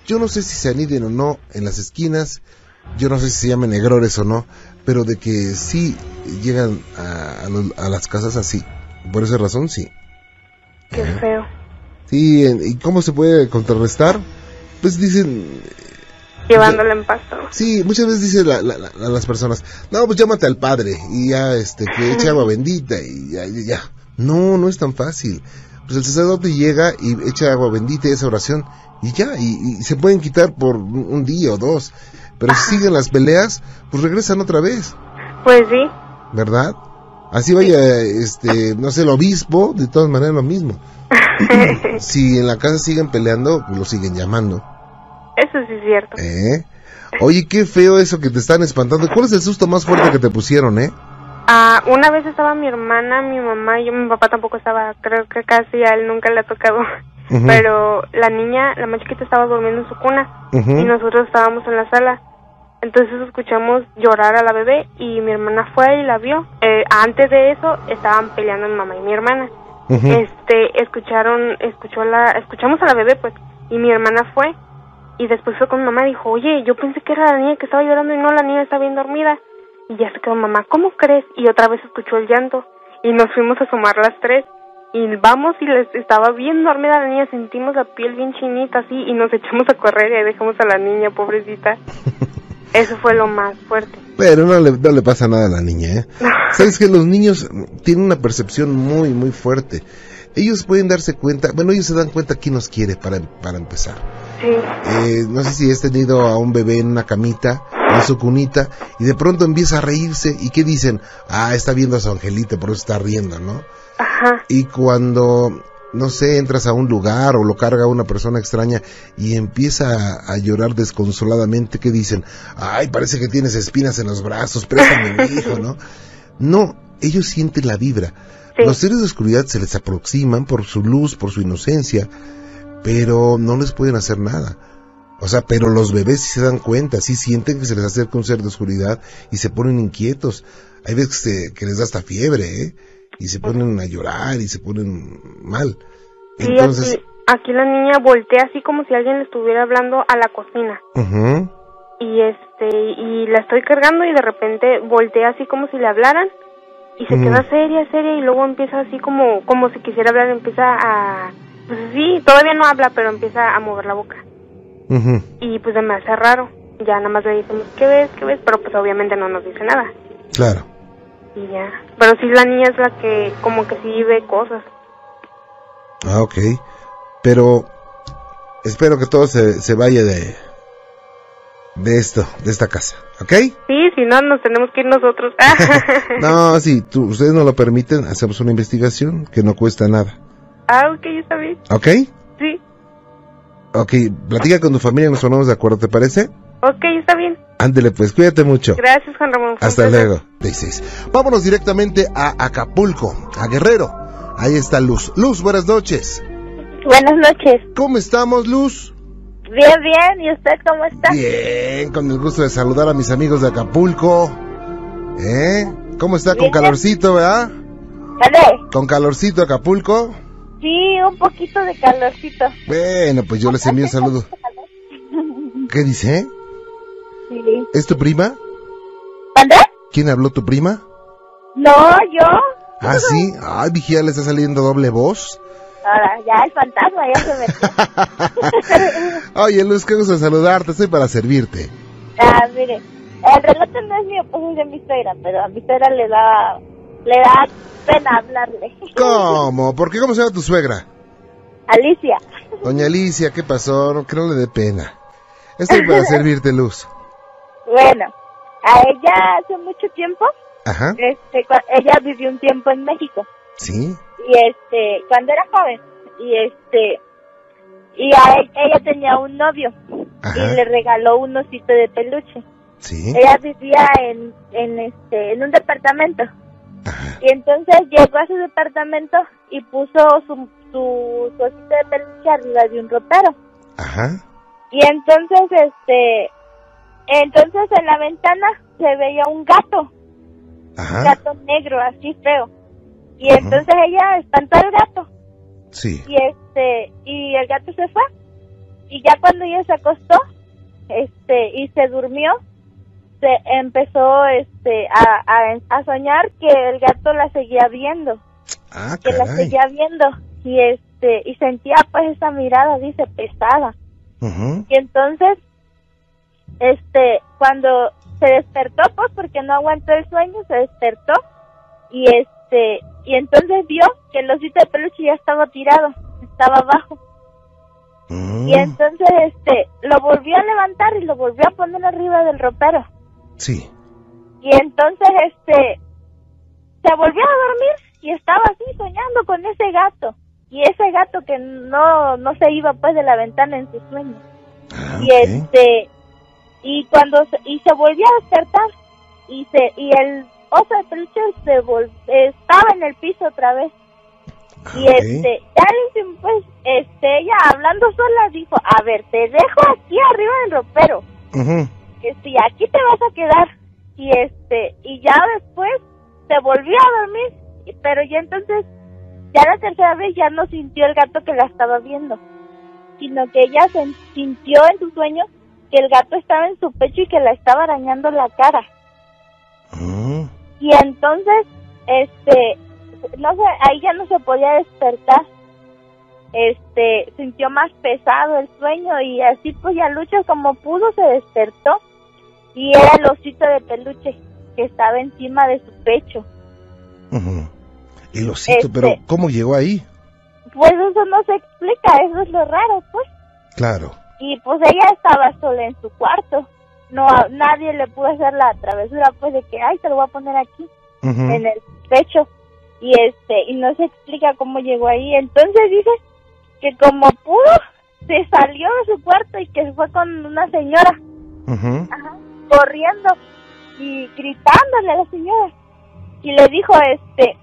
Yo no sé si se aniden o no en las esquinas, yo no sé si se llaman egrores o no, pero de que sí llegan a, a los- a las casas así. Por esa razón, sí. Qué feo. Sí, ¿y cómo se puede contrarrestar? Pues dicen, Llevándola en pasto. sí, muchas veces dicen la- la- la- a las personas, no, pues llámate al padre y ya, este, que eche agua bendita y ya, ya, ya. No, no es tan fácil. Pues el sacerdote llega y echa agua bendita y esa oración y ya, y, y se pueden quitar por un día o dos. Pero si siguen las peleas, pues regresan otra vez, Pues sí. ¿verdad? Así vaya, este, no sé, el obispo, de todas maneras lo mismo. si en la casa siguen peleando, pues lo siguen llamando. Eso sí es cierto. ¿Eh? Oye, qué feo eso que te están espantando. ¿Cuál es el susto más fuerte que te pusieron, eh? Ah, una vez estaba mi hermana, mi mamá y yo, mi papá tampoco estaba, creo que casi a él nunca le ha tocado. Pero la niña, la más chiquita estaba durmiendo en su cuna y nosotros estábamos en la sala. Entonces escuchamos llorar a la bebé y mi hermana fue y la vio. Eh, antes de eso estaban peleando mi mamá y mi hermana. Este, escucharon, escuchó la, escuchamos a la bebé pues y mi hermana fue y después fue con mi mamá y dijo, oye, yo pensé que era la niña que estaba llorando y no, la niña está bien dormida. Y ya se quedó mamá, ¿cómo crees? Y otra vez escuchó el llanto y nos fuimos a asomar las tres y vamos y les estaba bien dormida la niña, sentimos la piel bien chinita así y nos echamos a correr y ahí dejamos a la niña, pobrecita. Eso fue lo más fuerte. Pero no le, no le pasa nada a la niña, ¿eh? Sabes que los niños tienen una percepción muy, muy fuerte. Ellos pueden darse cuenta, bueno, ellos se dan cuenta quién nos quiere para, para empezar. Sí, Eh, no sé si has tenido a un bebé en una camita, en su cunita, y de pronto empieza a reírse, ¿y qué dicen? Ah, está viendo a su angelita, por eso está riendo, ¿no? ajá, Y cuando, no sé, entras a un lugar o lo carga una persona extraña y empieza a, a llorar desconsoladamente, ¿qué dicen? Ay, parece que tienes espinas en los brazos, préstame mi hijo, ¿no? No, ellos sienten la vibra. sí, Los seres de oscuridad se les aproximan por su luz, por su inocencia, pero no les pueden hacer nada. O sea, pero los bebés sí se dan cuenta, sí sienten que se les acerca un ser de oscuridad y se ponen inquietos. Hay veces que, se- que les da hasta fiebre, ¿eh? Y se ponen a llorar y se ponen mal. sí, Entonces, aquí, aquí la niña voltea así como si alguien le estuviera hablando a la cocina. ujú, y este y la estoy cargando y de repente voltea así como si le hablaran y se Mm. queda seria seria y luego empieza así como como si quisiera hablar empieza a pues sí todavía no habla pero empieza a mover la boca ujú. y pues me hace raro ya nada más le decimos qué ves qué ves pero pues obviamente no nos dice nada claro. Y ya pero sí la niña es la que como que sí ve cosas Ah, ok. Pero espero que todo se, se vaya de, de esto, de esta casa, ¿ok? sí si no nos tenemos que ir nosotros No, si ustedes no lo permiten, hacemos una investigación que no cuesta nada. ah ok está bien ¿Ok? sí Ok, platica con tu familia, nos ponemos de acuerdo, ¿te parece? Ok está bien Ándele pues, cuídate mucho. gracias Juan Ramón Hasta luego. 16. Vámonos directamente a Acapulco, a Guerrero. Ahí está Luz. Luz, buenas noches. Buenas noches. ¿Cómo estamos, Luz? Bien, bien. ¿Y usted cómo está? Bien, con el gusto de saludar a mis amigos de Acapulco. ¿Eh? ¿Cómo está con calorcito, verdad? ¿Vale? ¿Con calorcito Acapulco? Sí, un poquito de calorcito. Bueno, pues yo les envío un saludo. ¿Qué dice? Sí. ¿Es tu prima? ¿Mande? ¿Quién habló tu prima? No, yo. Ah, sí. Ay, vigía, le está saliendo doble voz. Ahora, ya el fantasma ya se metió. Oye, Luz, qué gusto saludarte. Estoy para servirte. ah, mire, el relato no es mío, pues es de mi suegra, pero a mi suegra le da, le da pena hablarle. ¿Cómo? ¿Por qué? ¿Cómo se llama tu suegra? Alicia. Doña Alicia, ¿qué pasó? No, que no le dé pena. Estoy para servirte, Luz. Bueno, a ella hace mucho tiempo, Ajá. este, ella vivió un tiempo en México. Sí. y este cuando era joven y este y a e- ella tenía un novio Ajá. y le regaló un osito de peluche Sí. ella vivía en en este en un departamento Ajá. y entonces llegó a su departamento y puso su su, su osito de peluche arriba de un ropero Ajá. y entonces este entonces en la ventana se veía un gato. Un gato negro así feo. Y Ajá. entonces ella espantó al gato. Sí. y este y el gato se fue. Y ya cuando ella se acostó este y se durmió se empezó este a, a, a soñar que el gato la seguía viendo. Ah, que la seguía viendo. Y este y sentía pues esa mirada dice pesada. Y entonces este cuando se despertó pues porque no aguantó el sueño se despertó y este y entonces vio que el osito de peluche ya estaba tirado estaba abajo. Mm. y entonces este lo volvió a levantar y lo volvió a poner arriba del ropero. Sí. y entonces este se volvió a dormir y estaba así soñando con ese gato. Y ese gato que no no se iba pues de la ventana en sus sueños Ah, y este y cuando se, y se volvió a despertar y se y el oso de peluche se vol- estaba en el piso otra vez. Y este ya pues este ella hablando sola dijo a ver te dejo aquí arriba del ropero que si aquí te vas a quedar y este y ya después se volvió a dormir pero ya entonces ya la tercera vez ya no sintió el gato que la estaba viendo sino que ella sen- sintió en su sueño que el gato estaba en su pecho y que la estaba arañando la cara Mm. y entonces este no sé ahí ya no se podía despertar este sintió más pesado el sueño y así pues ya lucha como pudo se despertó y era el osito de peluche que estaba encima de su pecho. El osito, Este- pero ¿cómo llegó ahí? pues eso no se explica eso es lo raro pues Claro. Y pues ella estaba sola en su cuarto. No nadie le pudo hacer la travesura pues de que ay te lo voy a poner aquí en el pecho y este y no se explica cómo llegó ahí. Entonces dice que como pudo se salió de su cuarto y que fue con una señora. Ajá, corriendo y gritándole a la señora. Y le dijo este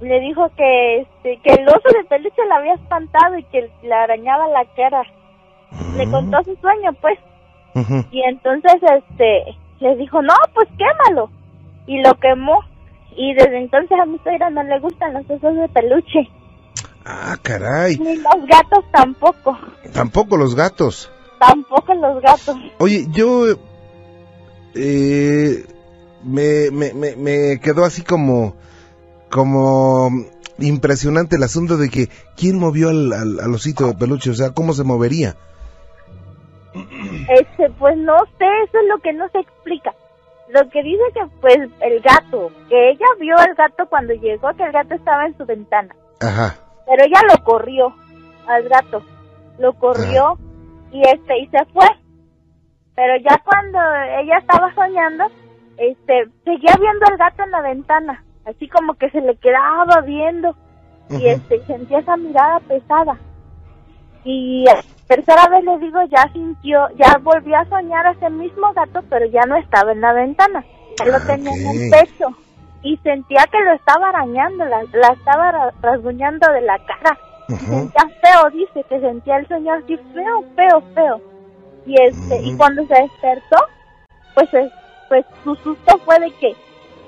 le dijo que este que el oso de peluche la había espantado y que le arañaba la cara le Mm. contó su sueño pues y entonces este le dijo no pues quémalo y lo quemó y desde entonces a mi suegra no le gustan los osos de peluche Ah, caray. ni los gatos tampoco Tampoco los gatos. tampoco los gatos Oye, yo... Eh, me, me, me, me quedó así como... Como impresionante el asunto de que quién movió al, al, al osito de peluche, o sea, cómo se movería. Este pues no sé eso es lo que no se explica. Lo que dice que pues el gato que ella vio al gato cuando llegó que el gato estaba en su ventana. Ajá. pero ella lo corrió al gato. Lo corrió y este y se fue. Pero ya cuando ella estaba soñando este seguía viendo al gato en la ventana así como que se le quedaba viendo. Y este sentía esa mirada pesada. Y tercera vez le digo ya sintió ya volvió a soñar a ese mismo gato pero ya no estaba en la ventana. Ya lo Ah, tenía en el pecho. Y sentía que lo estaba arañando la, la estaba ra- rasguñando de la cara. Sentía feo dice que sentía el sueño así feo feo feo. Y este y Ujú. cuando se despertó pues es- pues su susto fue de que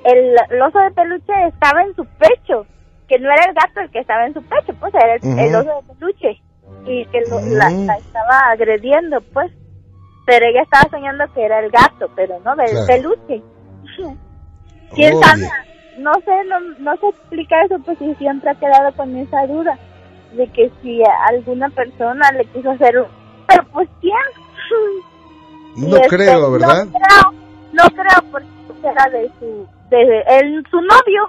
el, el oso de peluche estaba en su pecho que no era el gato el que estaba en su pecho pues era el oso de peluche y que lo- la, Mm. la estaba agrediendo pues pero ella estaba soñando que era el gato, pero no, del Claro. peluche. ¿Quién Oye. sabe? No sé, no, no se explica eso, pues y siempre ha quedado con esa duda de que si alguna persona le quiso hacer un... Pero pues ¿quién? No este, creo, ¿verdad? No creo, no creo porque era de su, de él, su novio.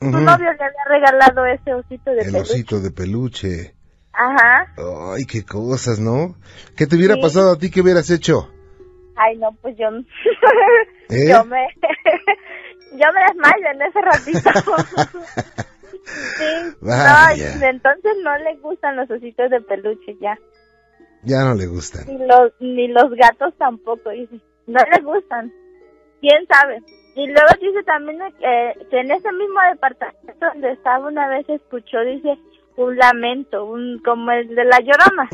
Su novio le había regalado ese osito de El peluche. osito de peluche. Ajá. Ay, qué cosas, ¿no? ¿Qué te hubiera Sí. pasado a ti? ¿Qué hubieras hecho? Ay, no, pues yo, ¿Eh? yo me, yo me desmayo en ese ratito. sí, Vaya. no, entonces no le gustan los ositos de peluche ya, Ya no le gustan. ni los, ni los gatos tampoco, dice, no le gustan, quién sabe. Y luego dice también que, que en ese mismo departamento donde estaba una vez escuchó, dice, un lamento, un como el de la llorona.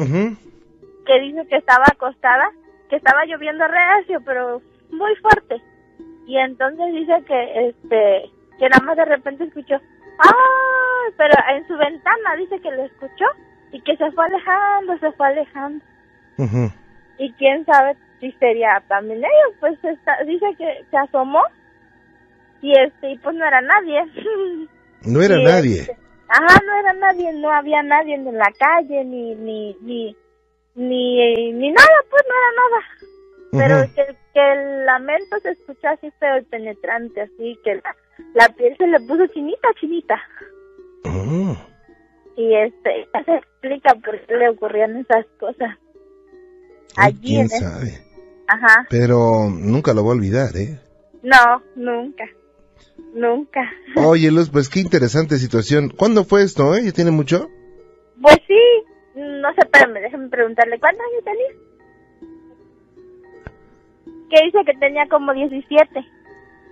Que dice que estaba acostada, que estaba lloviendo reacio, pero muy fuerte. Y entonces dice que este que nada más de repente escuchó, ¡ah! Pero en su ventana dice que lo escuchó y que se fue alejando, se fue alejando. Y quién sabe si sería también ellos, pues está, dice que se asomó y este y pues no era nadie. No era Y, nadie. este, ajá, no era nadie, no había nadie en la calle, ni, ni, ni, ni, ni nada, pues no era nada. Pero que, que el lamento se escuchó así feo y penetrante, así que la, la piel se le puso chinita, chinita. Mm. Y este, ya se explica por qué le ocurrían esas cosas. Allí ¿Quién en sabe? Ajá, Pero nunca lo voy a olvidar, ¿eh? no, nunca, nunca. Oye, Luz, pues qué interesante situación. ¿Cuándo fue esto, eh? ¿Ya tiene mucho? Pues sí, no sé, espérame, déjame preguntarle, ¿cuántos años tenía? Que dice que tenía como 17.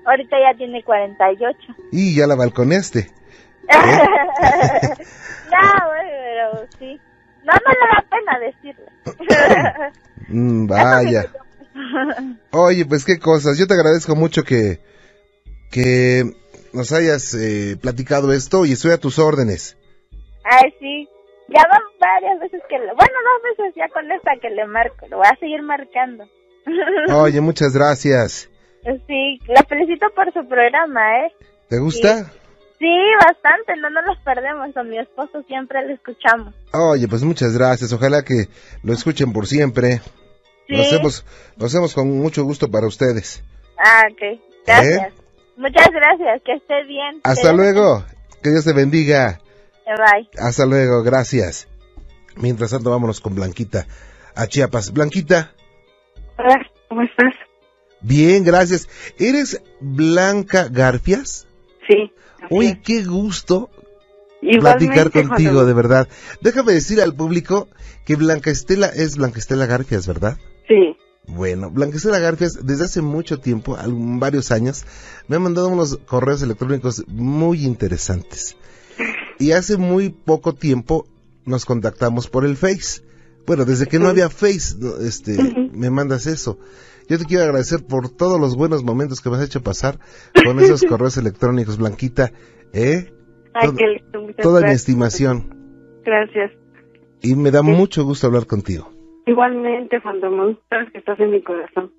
Ahorita ya tiene 48. Y ya la balconeaste. no, güey, pero sí. No, no le da pena decirle. Mm, vaya. Oye, pues qué cosas. Yo te agradezco mucho que, que nos hayas eh, platicado esto y estoy a tus órdenes. Ay, sí. Ya van varias veces que le... Bueno, dos veces ya con esta que le marco. Lo voy a seguir marcando. Oye, muchas gracias. Sí, la felicito por su programa, ¿eh? ¿Te gusta? Sí, bastante, no nos los perdemos, con mi esposo siempre lo escuchamos. Oye, pues muchas gracias. Ojalá que lo escuchen por siempre. Sí. Lo hacemos, lo hacemos con mucho gusto para ustedes. Ah, ok, gracias. Muchas gracias, que esté bien. Hasta Te- luego. Que Dios te bendiga. Bye. Hasta luego, gracias. Mientras tanto, vámonos con Blanquita a Chiapas. Blanquita, Hola, ¿cómo estás? bien, gracias. ¿Eres Blanca Garfias? Sí. Uy, qué gusto Igualmente, platicar contigo, de verdad. Déjame decir al público que Blanca Estela es Blanca Estela Garfias, ¿verdad? Sí. Bueno, Blanca Estela Garfias, desde hace mucho tiempo, varios años, me ha mandado unos correos electrónicos muy interesantes. Y hace muy poco tiempo nos contactamos por el Face. Bueno, desde que no había Face, este, me mandas eso. Yo te quiero agradecer por todos los buenos momentos que me has hecho pasar con esos correos electrónicos, Blanquita, ¿eh? Ay, Todo- qué lindo, Toda mi gracias. estimación. Gracias. Y me da mucho gusto hablar contigo. Igualmente, Juan Ramón, sabes que estás en mi corazón.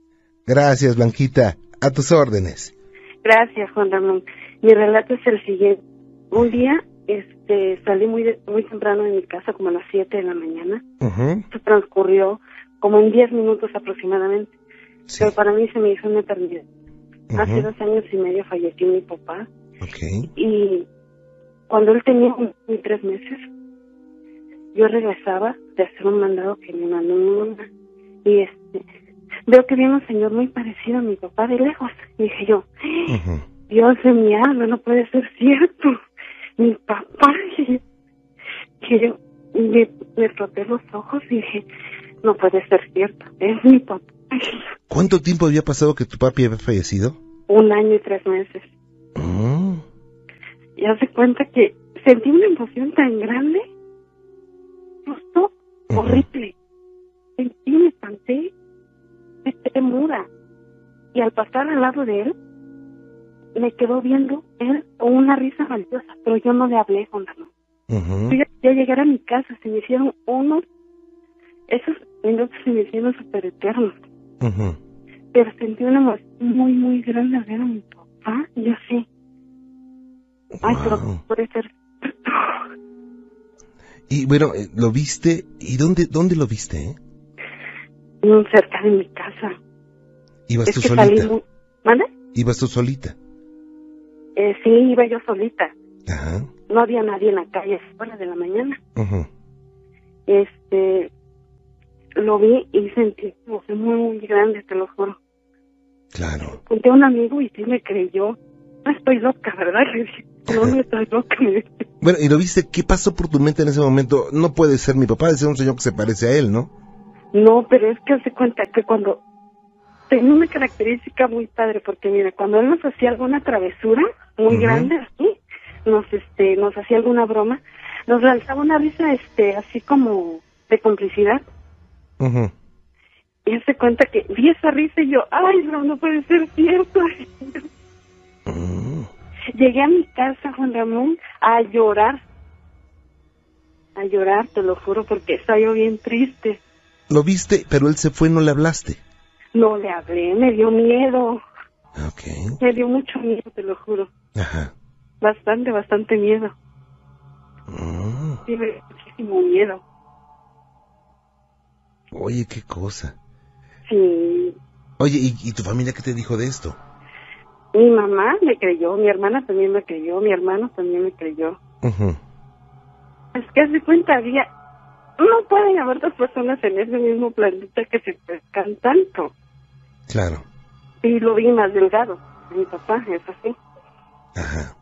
Gracias, Blanquita. A tus órdenes. Gracias, Juan Ramón. Mi relato es el siguiente. Un día este, salí muy, de- muy temprano de mi casa, como a las 7 de la mañana. Ujú, Esto transcurrió como en 10 minutos aproximadamente. Sí. Pero para mí se me hizo una eternidad. Hace dos años y medio falleció mi papá. Y cuando él tenía un y tres meses, yo regresaba de hacer un mandado que me mandó mi mamá. Y este, veo que viene un señor muy parecido a mi papá de lejos. Y dije yo, Ujú. Dios de mi alma, no puede ser cierto. Mi papá. Y yo me, me froté los ojos y dije, no puede ser cierto, es mi papá. ¿Cuánto tiempo había pasado que tu papi había fallecido? Un año y tres meses. Mm, Y hace cuenta que sentí una emoción tan grande, justo Ujú. horrible. Sentí, me espanté, me quedé muda. Y al pasar al lado de él, me quedó viendo él con una risa maldosa, pero yo no le hablé, Juan Ramón. ujú. Yo ya, ya llegar a mi casa, se me hicieron unos, esos minutos se me hicieron súper eternos. Pero sentí una emoción muy, muy grande al ver a mi papá, yo sí. Ay, pero puede ser. Y bueno, eh, lo viste, ¿y dónde, dónde lo viste? eh? Cerca de mi casa. ¿Ibas es tú que solita? salí. ¿Ibas tú solita? Eh, sí, iba yo solita. Ajá. No había nadie en la calle, hora de la mañana. Ujú. Este, lo vi y sentí una emoción muy, muy grande, te lo juro. Claro. Conté a un amigo y sí me creyó. No estoy loca, ¿verdad? Le dije, no, no estoy loca. Bueno, y lo viste, ¿qué pasó por tu mente en ese momento? No puede ser mi papá, ser un señor que se parece a él, ¿no? No, pero es que hace cuenta que cuando tenía una característica muy padre, porque mira, cuando él nos hacía alguna travesura muy grande así, nos este, nos hacía alguna broma, nos lanzaba una risa este, así como de complicidad. Ujú. Y hace cuenta que vi esa risa y yo, ay, no, no puede ser cierto. Mm. Llegué a mi casa, Juan Ramón, a llorar. A llorar, te lo juro, porque estaba yo bien triste. Lo viste, pero él se fue, no le hablaste. No le hablé, me dio miedo. Ok. Me dio mucho miedo, te lo juro. Ajá. Bastante, bastante miedo. Sí, me dio muchísimo miedo. Oye, qué cosa. Sí. Oye, ¿y, y tu familia qué te dijo de esto? Mi mamá me creyó, mi hermana también me creyó, mi hermano también me creyó. Ujú. Es que hace cuenta, había... No pueden haber dos personas en ese mismo planeta que se pescan tanto. Claro. Y lo vi más delgado. Mi papá, es así. Ajá.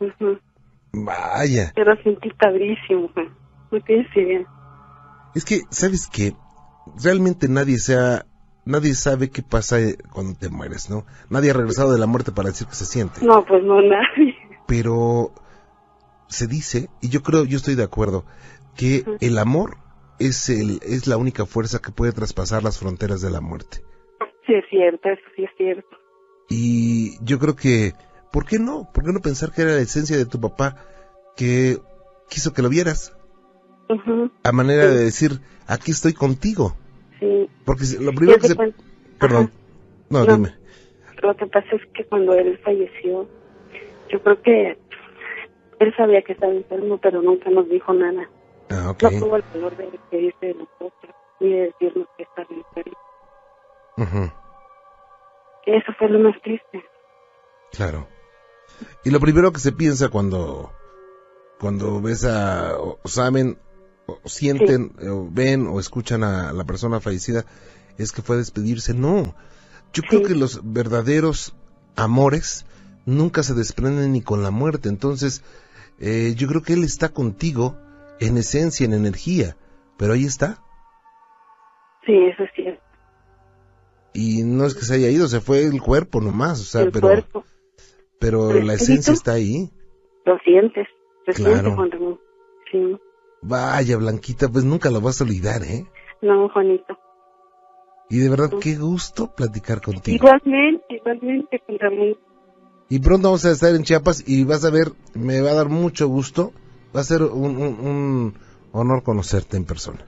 Ujú. Vaya. Pero sentí padrísimo. ¿eh? No tienes idea. Es que, ¿sabes qué? Realmente nadie sea, nadie sabe qué pasa eh, cuando te mueres, ¿no? Nadie ha regresado de la muerte para decir que se siente. No, pues no, nadie. Pero se dice, y yo creo, yo estoy de acuerdo, que el amor es el, es la única fuerza que puede traspasar las fronteras de la muerte. Sí, es cierto, eso sí es cierto. Y yo creo que, ¿por qué no? ¿Por qué no pensar que era la esencia de tu papá que quiso que lo vieras? A manera Sí. de decir, aquí estoy contigo. Sí. Porque lo primero que se... Perdón. No, No. dime. Lo que pasa es que cuando él falleció, yo creo que él sabía que estaba enfermo, pero nunca nos dijo nada. Ah, ok. No tuvo el valor de despedirse de nosotros ni de decirnos que estaba enfermo. Ujú, Eso fue lo más triste. Claro. Y lo primero que se piensa cuando, cuando ves a, o sienten, o ven o escuchan a la persona fallecida, es que fue a despedirse. No. Yo creo que los verdaderos amores nunca se desprenden ni con la muerte. Entonces, eh, yo creo que él está contigo en esencia, en energía. Pero ahí está. Sí, eso es cierto. Y no es que se haya ido, se fue el cuerpo nomás. O sea, el pero, cuerpo, pero ¿El la esencia está ahí. lo sientes. Claro. Sí. Vaya, Blanquita, pues nunca lo vas a olvidar, ¿eh? No, Juanito. Y de verdad, qué gusto platicar contigo. Igualmente, igualmente, Juan Ramón. Y pronto vamos a estar en Chiapas y vas a ver, me va a dar mucho gusto. Va a ser un, un- un honor conocerte en persona.